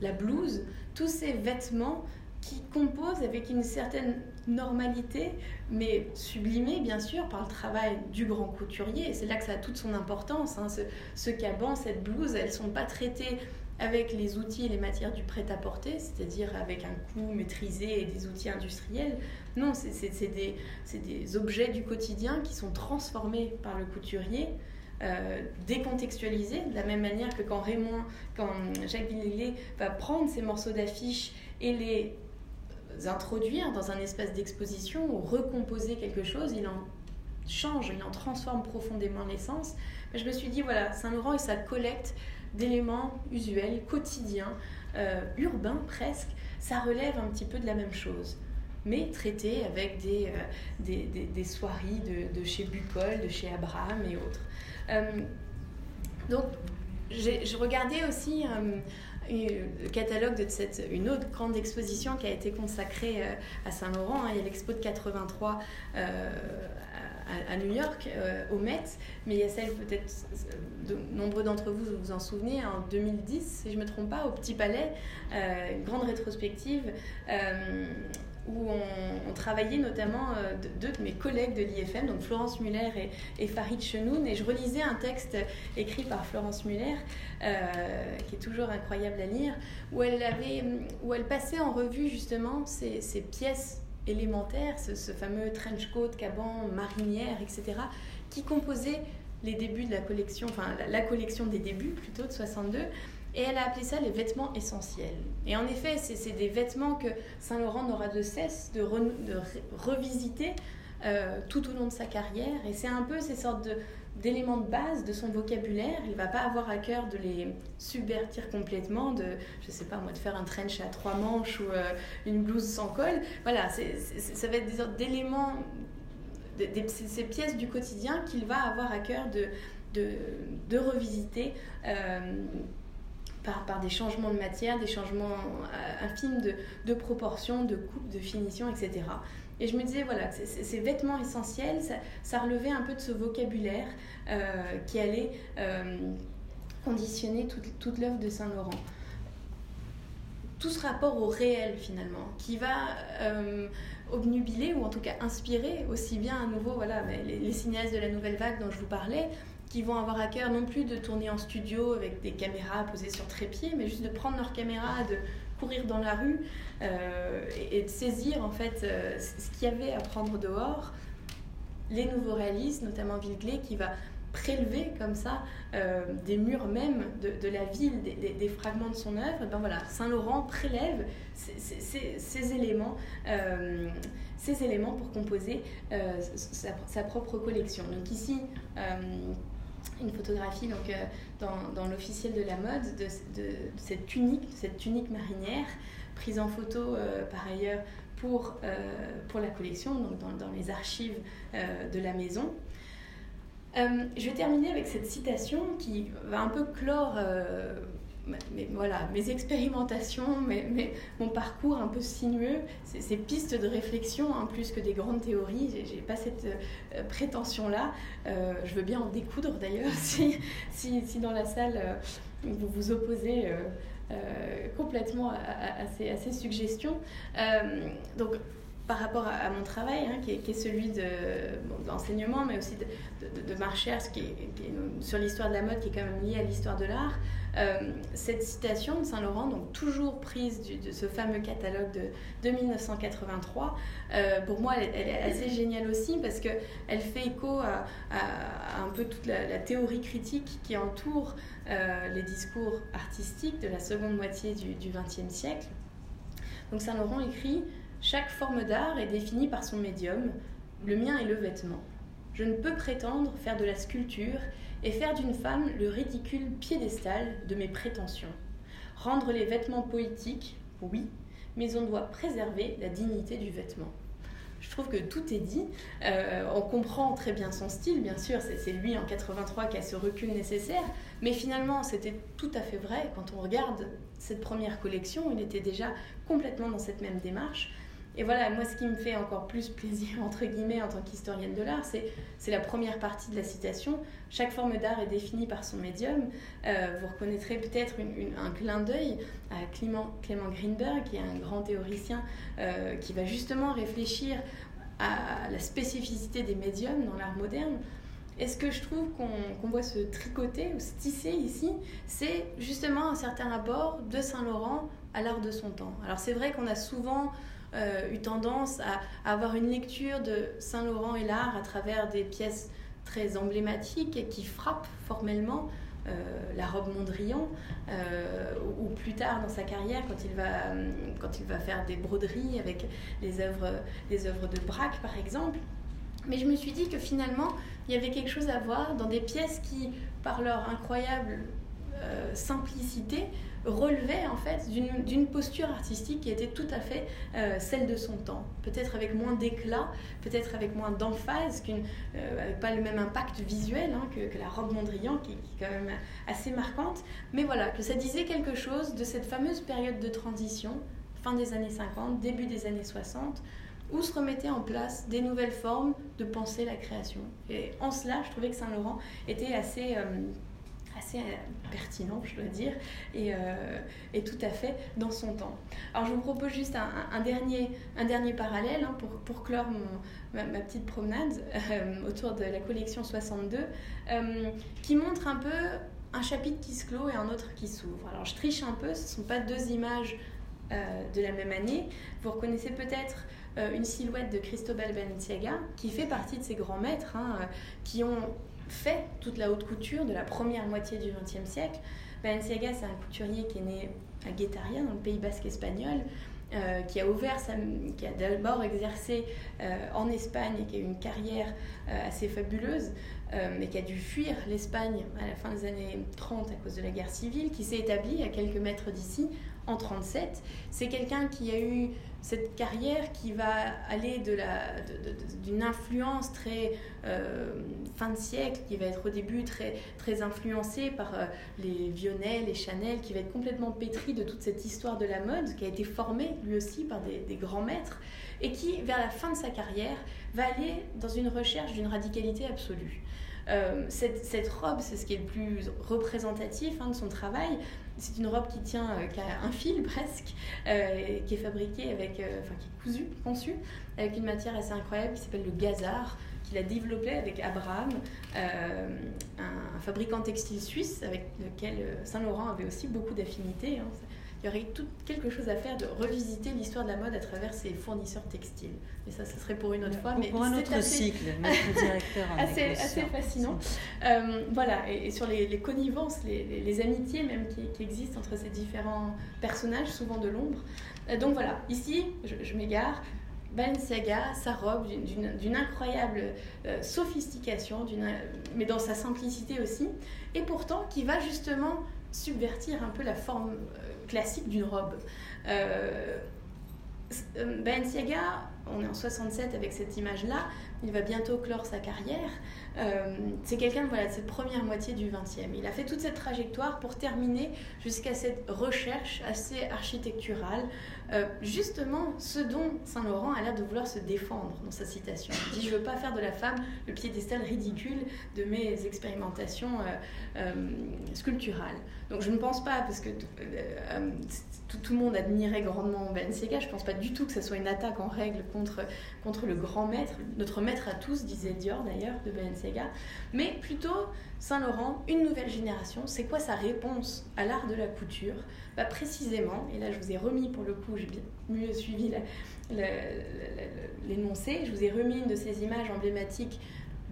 la blouse, tous ces vêtements qui composent avec une certaine normalité, mais sublimée bien sûr par le travail du grand couturier. C'est là que ça a toute son importance. Hein. Ce, caban, cette blouse, elles ne sont pas traitées avec les outils et les matières du prêt-à-porter, c'est-à-dire avec un coût maîtrisé et des outils industriels. Non, c'est des, objets du quotidien qui sont transformés par le couturier euh, décontextualiser, de la même manière que quand Raymond, quand Jacques Villelé va prendre ces morceaux d'affiches et les introduire dans un espace d'exposition ou recomposer quelque chose, il en change, il en transforme profondément l'essence. Je me suis dit, voilà, Saint-Laurent et sa collecte d'éléments usuels, quotidiens, euh, urbains presque, ça relève un petit peu de la même chose mais traités avec des, euh, soieries de, chez Bucol, de chez Abraham et autres. Euh, donc, je regardais aussi le catalogue de cette, une autre grande exposition qui a été consacrée à Saint-Laurent. Hein. Il y a l'expo de 83 à, New York, au Met, mais il y a celle peut-être, de, nombreux d'entre vous vous en souvenez, en 2010, si je ne me trompe pas, au Petit Palais, une grande rétrospective où on, travaillait notamment euh, deux de mes collègues de l'IFM, donc Florence Muller et, Farid Chenoun, et je relisais un texte écrit par Florence Muller, euh, qui est toujours incroyable à lire, où elle, avait, où elle passait en revue justement ces, pièces élémentaires, ce, fameux trench coat, caban, marinière, etc., qui composaient les débuts de la collection, enfin la collection des débuts plutôt de 62, Et elle a appelé ça les vêtements essentiels. Et en effet, c'est des vêtements que Saint-Laurent n'aura de cesse de, de revisiter euh, tout au long de sa carrière. Et c'est un peu ces sortes d'éléments de, base de son vocabulaire. Il ne va pas avoir à cœur de les subvertir complètement, de, je sais pas moi, de faire un trench à trois manches ou euh, une blouse sans col. Voilà, ça va être des d'éléments, ces pièces du quotidien qu'il va avoir à cœur de, de, revisiter. Euh, par, par, des changements de matière, des changements infimes de, de proportion, de coupe, de finition, etc. Et je me disais, voilà, ces vêtements essentiels, ça, relevait un peu de ce vocabulaire euh, qui allait euh, conditionner toute, l'œuvre de Saint-Laurent. Tout ce rapport au réel, finalement, qui va euh, obnubiler ou en tout cas inspirer aussi bien à nouveau voilà, les, les, cinéastes de la nouvelle vague dont je vous parlais, qui vont avoir à cœur non plus de tourner en studio avec des caméras posées sur trépied, mais juste de prendre leur caméra, de courir dans la rue euh, et, de saisir en fait euh, ce qu'il y avait à prendre dehors. Les nouveaux réalistes, notamment Villeglé, qui va prélever comme ça euh, des murs même de, la ville, des, fragments de son œuvre, ben voilà, Saint-Laurent prélève ces, éléments, éléments pour composer sa, propre collection. Donc ici, une photographie donc, euh, dans, dans l'officiel de la mode de, cette tunique, cette tunique marinière, prise en photo euh, par ailleurs pour, euh, pour la collection, donc dans, dans les archives de la maison. je vais terminer avec cette citation qui va un peu clore mais voilà, mes expérimentations, mon parcours un peu sinueux, ces, pistes de réflexion, hein, plus que des grandes théories, j'ai pas cette euh, prétention-là. Euh, je veux bien en découdre d'ailleurs, si, dans la salle euh, vous vous opposez complètement à, ces, suggestions. donc, par rapport à, mon travail, hein, qui, est, celui d'enseignement, mais aussi de, de, de, sur l'histoire de la mode, qui est quand même liée à l'histoire de l'art, euh, cette citation de Saint-Laurent, donc toujours prise de ce fameux catalogue de, 1983, euh, pour moi, elle, est assez géniale aussi parce qu'elle fait écho à, un peu toute la, théorie critique qui entoure euh, les discours artistiques de la seconde moitié du XXe siècle. Donc Saint-Laurent écrit chaque forme d'art est définie par son médium, le mien est le vêtement. Je ne peux prétendre faire de la sculpture et faire d'une femme le ridicule piédestal de mes prétentions. Rendre les vêtements poétiques, oui, mais on doit préserver la dignité du vêtement. Je trouve que tout est dit. Euh, on comprend très bien son style, bien sûr, c'est lui en 83 qui a ce recul nécessaire, mais finalement c'était tout à fait vrai quand on regarde cette première collection, il était déjà complètement dans cette même démarche. Et voilà, moi, ce qui me fait encore plus plaisir, entre guillemets, en tant qu'historienne de l'art, c'est la première partie de la citation. Chaque forme d'art est définie par son médium. Euh, vous reconnaîtrez peut-être un clin d'œil à Clément, Greenberg, qui est un grand théoricien euh, qui va justement réfléchir à la spécificité des médiums dans l'art moderne. Et ce que je trouve qu'on voit se tricoter ou se tisser ici, c'est justement un certain rapport de Saint-Laurent à l'art de son temps. Alors c'est vrai qu'on a souvent euh, eu tendance à, avoir une lecture de Saint-Laurent et l'art à travers des pièces très emblématiques et qui frappent formellement. Euh, la robe Mondrian, euh, ou, plus tard dans sa carrière, quand il, va, quand il va faire des broderies avec les œuvres, les œuvres de Braque, par exemple. Mais je me suis dit que finalement, il y avait quelque chose à voir dans des pièces qui, par leur incroyable simplicité, relevait en fait d'une posture artistique qui était tout à fait euh, celle de son temps. Peut-être avec moins d'éclat, peut-être avec moins d'emphase, euh, avec pas le même impact visuel hein, que, la robe Mondrian, qui, est quand même assez marquante. Mais voilà, que ça disait quelque chose de cette fameuse période de transition, fin des années 50, début des années 60, où se remettaient en place des nouvelles formes de penser la création. Et en cela, je trouvais que Saint-Laurent était assez... Euh, assez pertinent, je dois dire, et, euh, et, tout à fait dans son temps. Alors je vous propose juste un, dernier, un dernier parallèle hein, pour, clore ma, petite promenade euh, autour de la collection 62, qui montre un peu un chapitre qui se clôt et un autre qui s'ouvre. Alors je triche un peu, ce ne sont pas deux images de la même année. Vous reconnaissez peut-être une silhouette de Cristobal Balenciaga, qui fait partie de ces grands maîtres, hein, qui ont fait toute la haute couture de la première moitié du XXe siècle. Balenciaga, c'est un couturier qui est né à Guetaria, dans le Pays basque espagnol, euh, qui a ouvert, qui a d'abord exercé euh, en Espagne et qui a eu une carrière euh, assez fabuleuse, mais qui a dû fuir l'Espagne à la fin des années 30 à cause de la guerre civile, qui s'est établi à quelques mètres d'ici en 37. C'est quelqu'un qui a eu cette carrière qui va aller de la, d'une influence très euh, fin de siècle, qui va être au début très, très influencée par euh, les Vionnet, les Chanel, qui va être complètement pétri de toute cette histoire de la mode, qui a été formé lui aussi par des, des grands maîtres, et qui, vers la fin de sa carrière, va aller dans une recherche d'une radicalité absolue. Euh, cette, cette, robe, c'est ce qui est le plus représentatif hein, de son travail. C'est une robe qui tient euh, qu'à un fil presque, euh, qui est fabriquée avec, enfin qui est cousue, conçue avec une matière assez incroyable qui s'appelle le gazard, qu'il a développé avec Abraham, un, fabricant textile suisse avec lequel Saint Laurent avait aussi beaucoup d'affinités. Hein il y aurait tout, quelque chose à faire de revisiter l'histoire de la mode à travers ses fournisseurs textiles. Mais ça, ce serait pour une autre fois. mais pour un autre assez, cycle, notre directeur assez, assez fascinant. Euh, voilà, et, sur les, connivences, les, les, amitiés même qui, existent entre ces différents personnages, souvent de l'ombre. Euh, donc voilà, ici, je, je m'égare. Balenciaga, sa robe d'une incroyable euh, sophistication, mais dans sa simplicité aussi, et pourtant qui va justement subvertir un peu la forme classique d'une robe. Euh, Balenciaga, on est en 67 avec cette image-là, il va bientôt clore sa carrière. Euh, c'est quelqu'un voilà, de cette première moitié du 20e. Il a fait toute cette trajectoire pour terminer jusqu'à cette recherche assez architecturale, euh, justement ce dont Saint-Laurent a l'air de vouloir se défendre dans sa citation. Il dit Je ne veux pas faire de la femme le piédestal ridicule de mes expérimentations euh, sculpturales. Donc je ne pense pas, parce que tout, tout, le monde admirait grandement Balenciaga, je ne pense pas du tout que ce soit une attaque en règle contre, contre le grand maître, notre maître à tous, disait Dior d'ailleurs, de Balenciaga, mais plutôt Saint-Laurent, une nouvelle génération, c'est quoi sa réponse à l'art de la couture? Bah, Précisément, et là je vous ai remis pour le coup, j'ai mieux suivi l'énoncé, je vous ai remis une de ces images emblématiques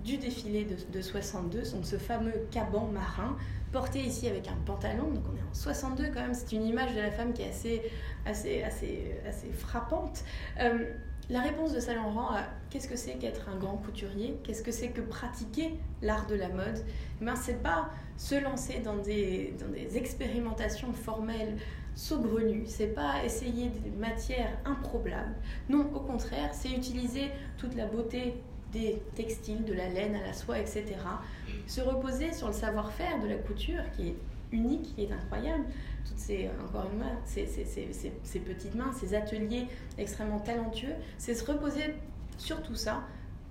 du défilé de, de 62, donc ce fameux caban marin porté ici avec un pantalon, donc on est en 62 quand même, c'est une image de la femme qui est assez, assez, assez, assez frappante. Euh, la réponse de Saint Laurent à qu'est-ce que c'est qu'être un grand couturier, qu'est-ce que c'est que pratiquer l'art de la mode, eh ben, c'est pas se lancer dans des, dans des expérimentations formelles saugrenues, c'est pas essayer des matières improbables. Non, au contraire, c'est utiliser toute la beauté des textiles, de la laine à la soie, etc. Se reposer sur le savoir-faire de la couture qui est unique, qui est incroyable. Toutes ces, encore une fois, ces, ces, ces, ces, petites mains, ces ateliers extrêmement talentueux, c'est se reposer sur tout ça,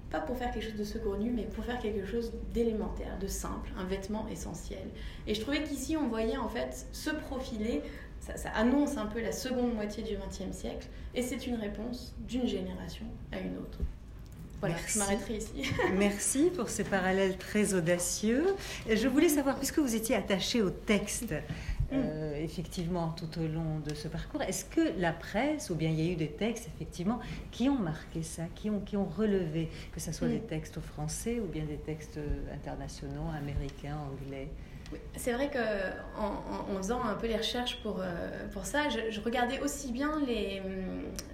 pas pour faire quelque chose de saugrenu, mais pour faire quelque chose d'élémentaire, de simple, un vêtement essentiel. Et je trouvais qu'ici, on voyait en fait se profiler, ça, ça annonce un peu la seconde moitié du XXe siècle, et c'est une réponse d'une génération à une autre. Voilà, Merci. je m'arrêterai ici. Merci pour ces parallèles très audacieux. Je voulais savoir, puisque vous étiez attaché au texte, euh, effectivement, tout au long de ce parcours, est-ce que la presse, ou bien il y a eu des textes, effectivement, qui ont marqué ça, qui ont, qui ont relevé, que ce soit mm. des textes français ou bien des textes internationaux, américains, anglais? C'est vrai qu'en en, faisant un peu les recherches pour, euh, pour ça, je, regardais aussi bien les,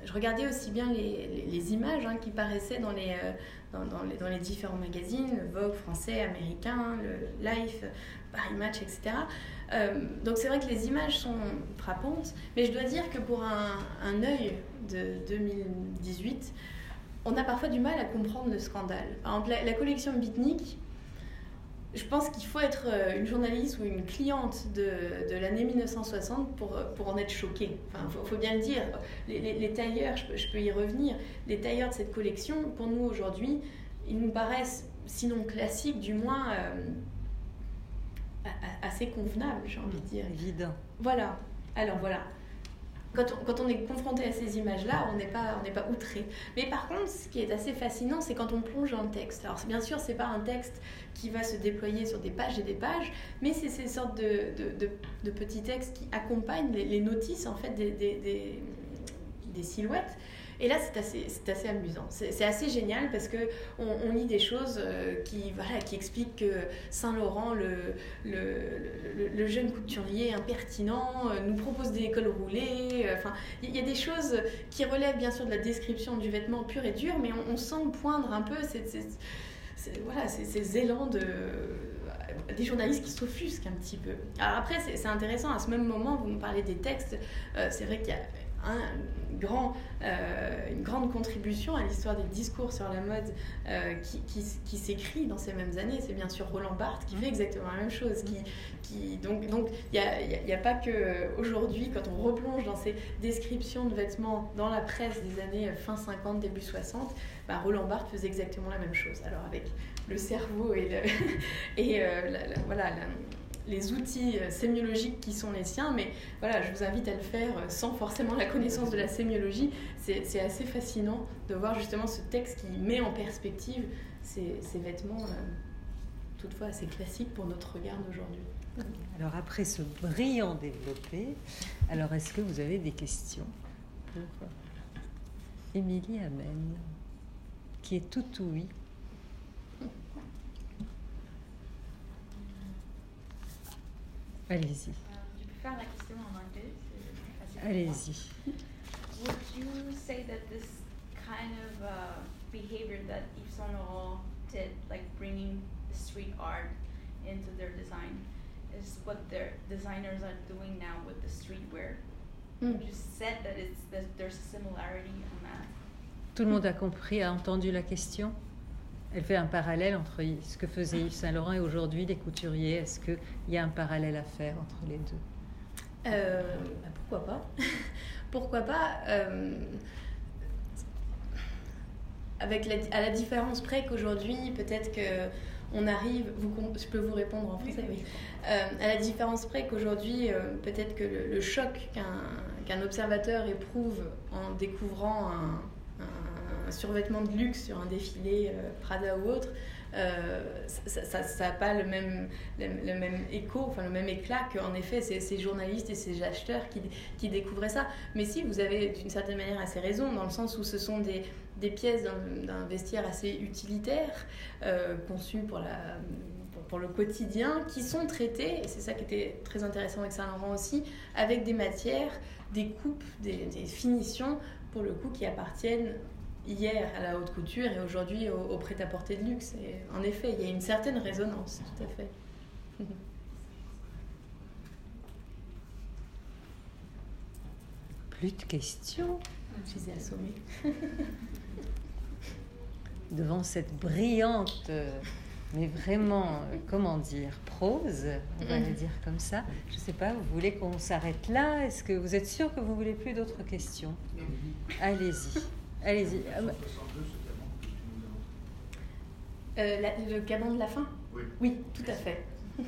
je regardais aussi bien les, les, images hein, qui paraissaient dans les, euh, dans, les, dans les différents magazines, le Vogue français, américain, le Life, Paris Match, etc. Euh, donc c'est vrai que les images sont frappantes, mais je dois dire que pour un, un œil de 2018, on a parfois du mal à comprendre le scandale. Par exemple, la, la collection Bitnik, je pense qu'il faut être euh, une journaliste ou une cliente de, de l'année 1960 pour, pour en être choquée. Enfin, faut, faut bien le dire. Les, les, les tailleurs, je peux, je peux, y revenir, les tailleurs de cette collection, pour nous aujourd'hui, ils nous paraissent, sinon classiques, du moins euh, assez convenables, j'ai envie de dire. Évident. Voilà. Alors voilà quand on, est confronté à ces images-là, on n'est pas, outré. Mais par contre, ce qui est assez fascinant, c'est quand on plonge dans texte. Alors bien sûr, c'est pas un texte qui va se déployer sur des pages et des pages, mais c'est ces sortes de, petits textes qui accompagnent les, notices en fait des silhouettes. Et là, c'est assez, assez amusant. C'est assez génial parce que on, lit des choses euh, qui, voilà, qui expliquent que Saint-Laurent, le, le, le, jeune couturier impertinent, euh, nous propose des cols roulés. Euh, enfin, il y a des choses qui relèvent bien sûr de la description du vêtement pur et dur, mais on, sent poindre un peu voilà, ces élans de des journalistes qui s'offusquent un petit peu. Alors après, c'est intéressant, à ce même moment, vous me parlez des textes, c'est vrai qu'il y a un grand, euh, une grande contribution à l'histoire des discours sur la mode euh, qui, qui, qui s'écrit dans ces mêmes années. C'est bien sûr Roland Barthes qui fait exactement la même chose. Qui, qui, donc il n'y a, y a, pas que aujourd'hui, quand on replonge dans ces descriptions de vêtements dans la presse des années fin 50, début 60, bah, Roland Barthes faisait exactement la même chose. Alors avec le cerveau et, le, et euh, voilà, la, les outils euh, sémiologiques qui sont les siens, mais voilà, je vous invite à le faire euh, sans forcément la connaissance de la sémiologie. C'est assez fascinant de voir justement ce texte qui met en perspective ces, vêtements, euh, toutefois assez classiques pour notre regard d'aujourd'hui. Alors après ce brillant développé, alors est-ce que vous avez des questions pour Émilie Amen, qui est tout oui Allez-y. Je peux faire la question en anglais. Allez-y. Would you say that this kind of uh, behavior that Yves Saint Laurent did, like bringing street art into their design, is what their designers are doing now with the streetwear? Mm. You said that it's that there's a similarity on that? Tout le monde a compris, a entendu la question? Elle fait un parallèle entre ce que faisait Yves Saint Laurent et aujourd'hui les couturiers. Est-ce qu'il y a un parallèle à faire entre les deux? Euh, bah, Pourquoi pas? Pourquoi pas euh, avec la, à la différence près qu'aujourd'hui, peut-être que on arrive, je peux vous répondre en français. Euh, à la différence près qu'aujourd'hui, peut-être que le, choc qu'un observateur éprouve en découvrant un, survêtement de luxe sur un défilé euh, Prada ou autre, euh, ça n'a pas le même, écho, enfin le même éclat qu'en effet ces, journalistes et ces acheteurs qui, découvraient ça. Mais si, vous avez d'une certaine manière assez raison, dans le sens où ce sont des, pièces d'un vestiaire assez utilitaire, euh, conçues pour, le quotidien, qui sont traitées, et c'est ça qui était très intéressant avec Saint-Laurent aussi, avec des matières, des coupes, des finitions, pour le coup, qui appartiennent hier à la haute couture et aujourd'hui au, prêt-à-porter de luxe. Et en effet, il y a une certaine résonance, tout à fait. Plus de questions? Je les ai assommés. Devant cette brillante, mais vraiment, comment dire, prose, on va le dire comme ça. Je ne sais pas, vous voulez qu'on s'arrête là? Est-ce que vous êtes sûr que vous voulez plus d'autres questions? Allez-y. Allez-y. Euh, le caban de la fin Oui. Oui, tout à fait.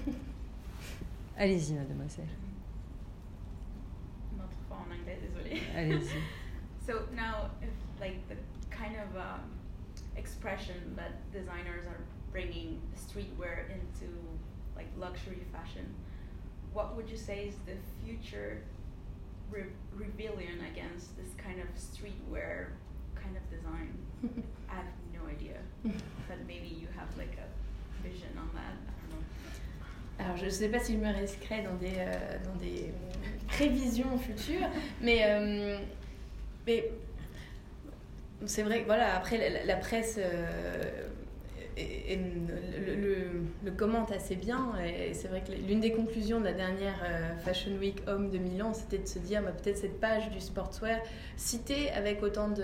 Allez-y, mademoiselle. Notre en anglais, désolée. Allez-y. so now, if like the kind of um, expression that designers are bringing streetwear into like luxury fashion, what would you say is the future re rebellion against this kind of streetwear kind of design? I have no idea. but maybe you have like a vision on that. I don't know. Alors, je ne sais pas si je me risquerai dans des, euh, dans des prévisions futures, mais, euh, mais c'est vrai que voilà, après la, la presse euh, et, le, commente assez bien. Et c'est vrai que l'une des conclusions de la dernière euh, Fashion Week Homme de Milan, c'était de se dire bah, peut-être cette page du sportswear citée avec autant de,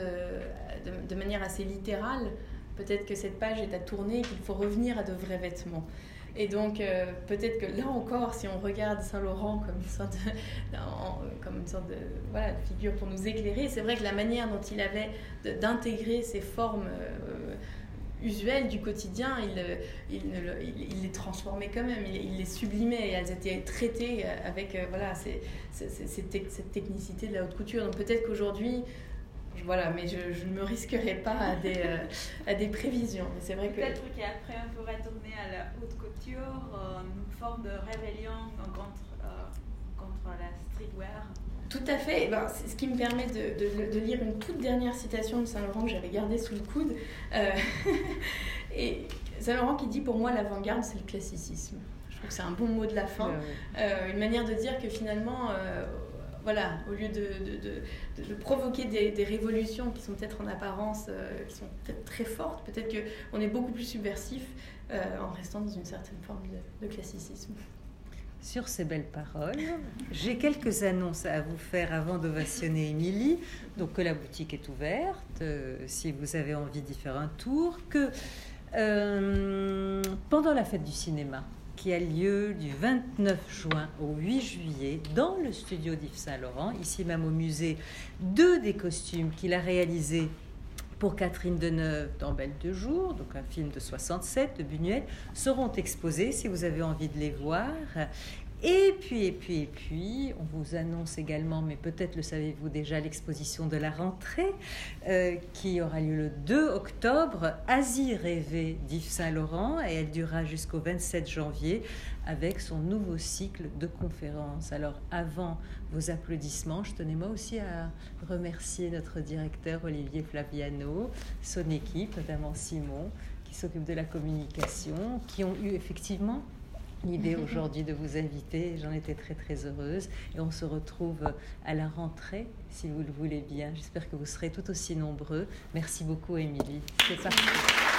de, manière assez littérale, peut-être que cette page est à tourner, qu'il faut revenir à de vrais vêtements. Et donc, euh, peut-être que là encore, si on regarde Saint-Laurent comme une sorte de, comme une sorte de, voilà, de figure pour nous éclairer, c'est vrai que la manière dont il avait d'intégrer ces formes euh, usuelles du quotidien, il, il, il, les transformait quand même, il, les sublimait et elles étaient traitées avec euh, voilà, cette technicité de la haute couture. Donc peut-être qu'aujourd'hui, voilà, mais je, ne me risquerai pas à des, euh, à des prévisions. Peut-être qu'après on pourrait tourner à la haute couture, euh, une forme de rébellion contre, contre la streetwear. Tout à fait. Ben, c'est ce qui me permet de, de, lire une toute dernière citation de Saint-Laurent que j'avais gardée sous le coude. Euh, et Saint-Laurent qui dit Pour moi, l'avant-garde, c'est le classicisme. Je trouve que c'est un bon mot de la fin. Euh, une manière de dire que finalement. Euh, voilà, au lieu de, de, de provoquer des, des, révolutions qui sont peut-être en apparence, qui sont peut-être très fortes, peut-être qu'on est beaucoup plus subversif en restant dans une certaine forme de, classicisme. Sur ces belles paroles, j'ai quelques annonces à vous faire avant d'ovationner Émilie. Donc que la boutique est ouverte, euh, si vous avez envie d'y faire un tour, que euh, pendant la fête du cinéma, qui a lieu du 29 juin au 8 juillet dans le studio d'Yves Saint-Laurent, ici même au musée, deux des costumes qu'il a réalisés pour Catherine Deneuve dans Belle de jour, donc un film de 67 de Buñuel, seront exposés si vous avez envie de les voir. Et puis, et puis, et puis, on vous annonce également, mais peut-être le savez-vous déjà, l'exposition de la rentrée euh, qui aura lieu le 2 octobre, Asie rêvée d'Yves Saint-Laurent, et elle durera jusqu'au 27 janvier avec son nouveau cycle de conférences. Alors, avant vos applaudissements, je tenais moi aussi à remercier notre directeur Olivier Flaviano, son équipe, notamment Simon, qui s'occupe de la communication, qui ont eu effectivement l'idée aujourd'hui de vous inviter. J'en étais très très heureuse. Et on se retrouve à la rentrée, si vous le voulez bien. J'espère que vous serez tout aussi nombreux. Merci beaucoup, Émilie. C'est parti.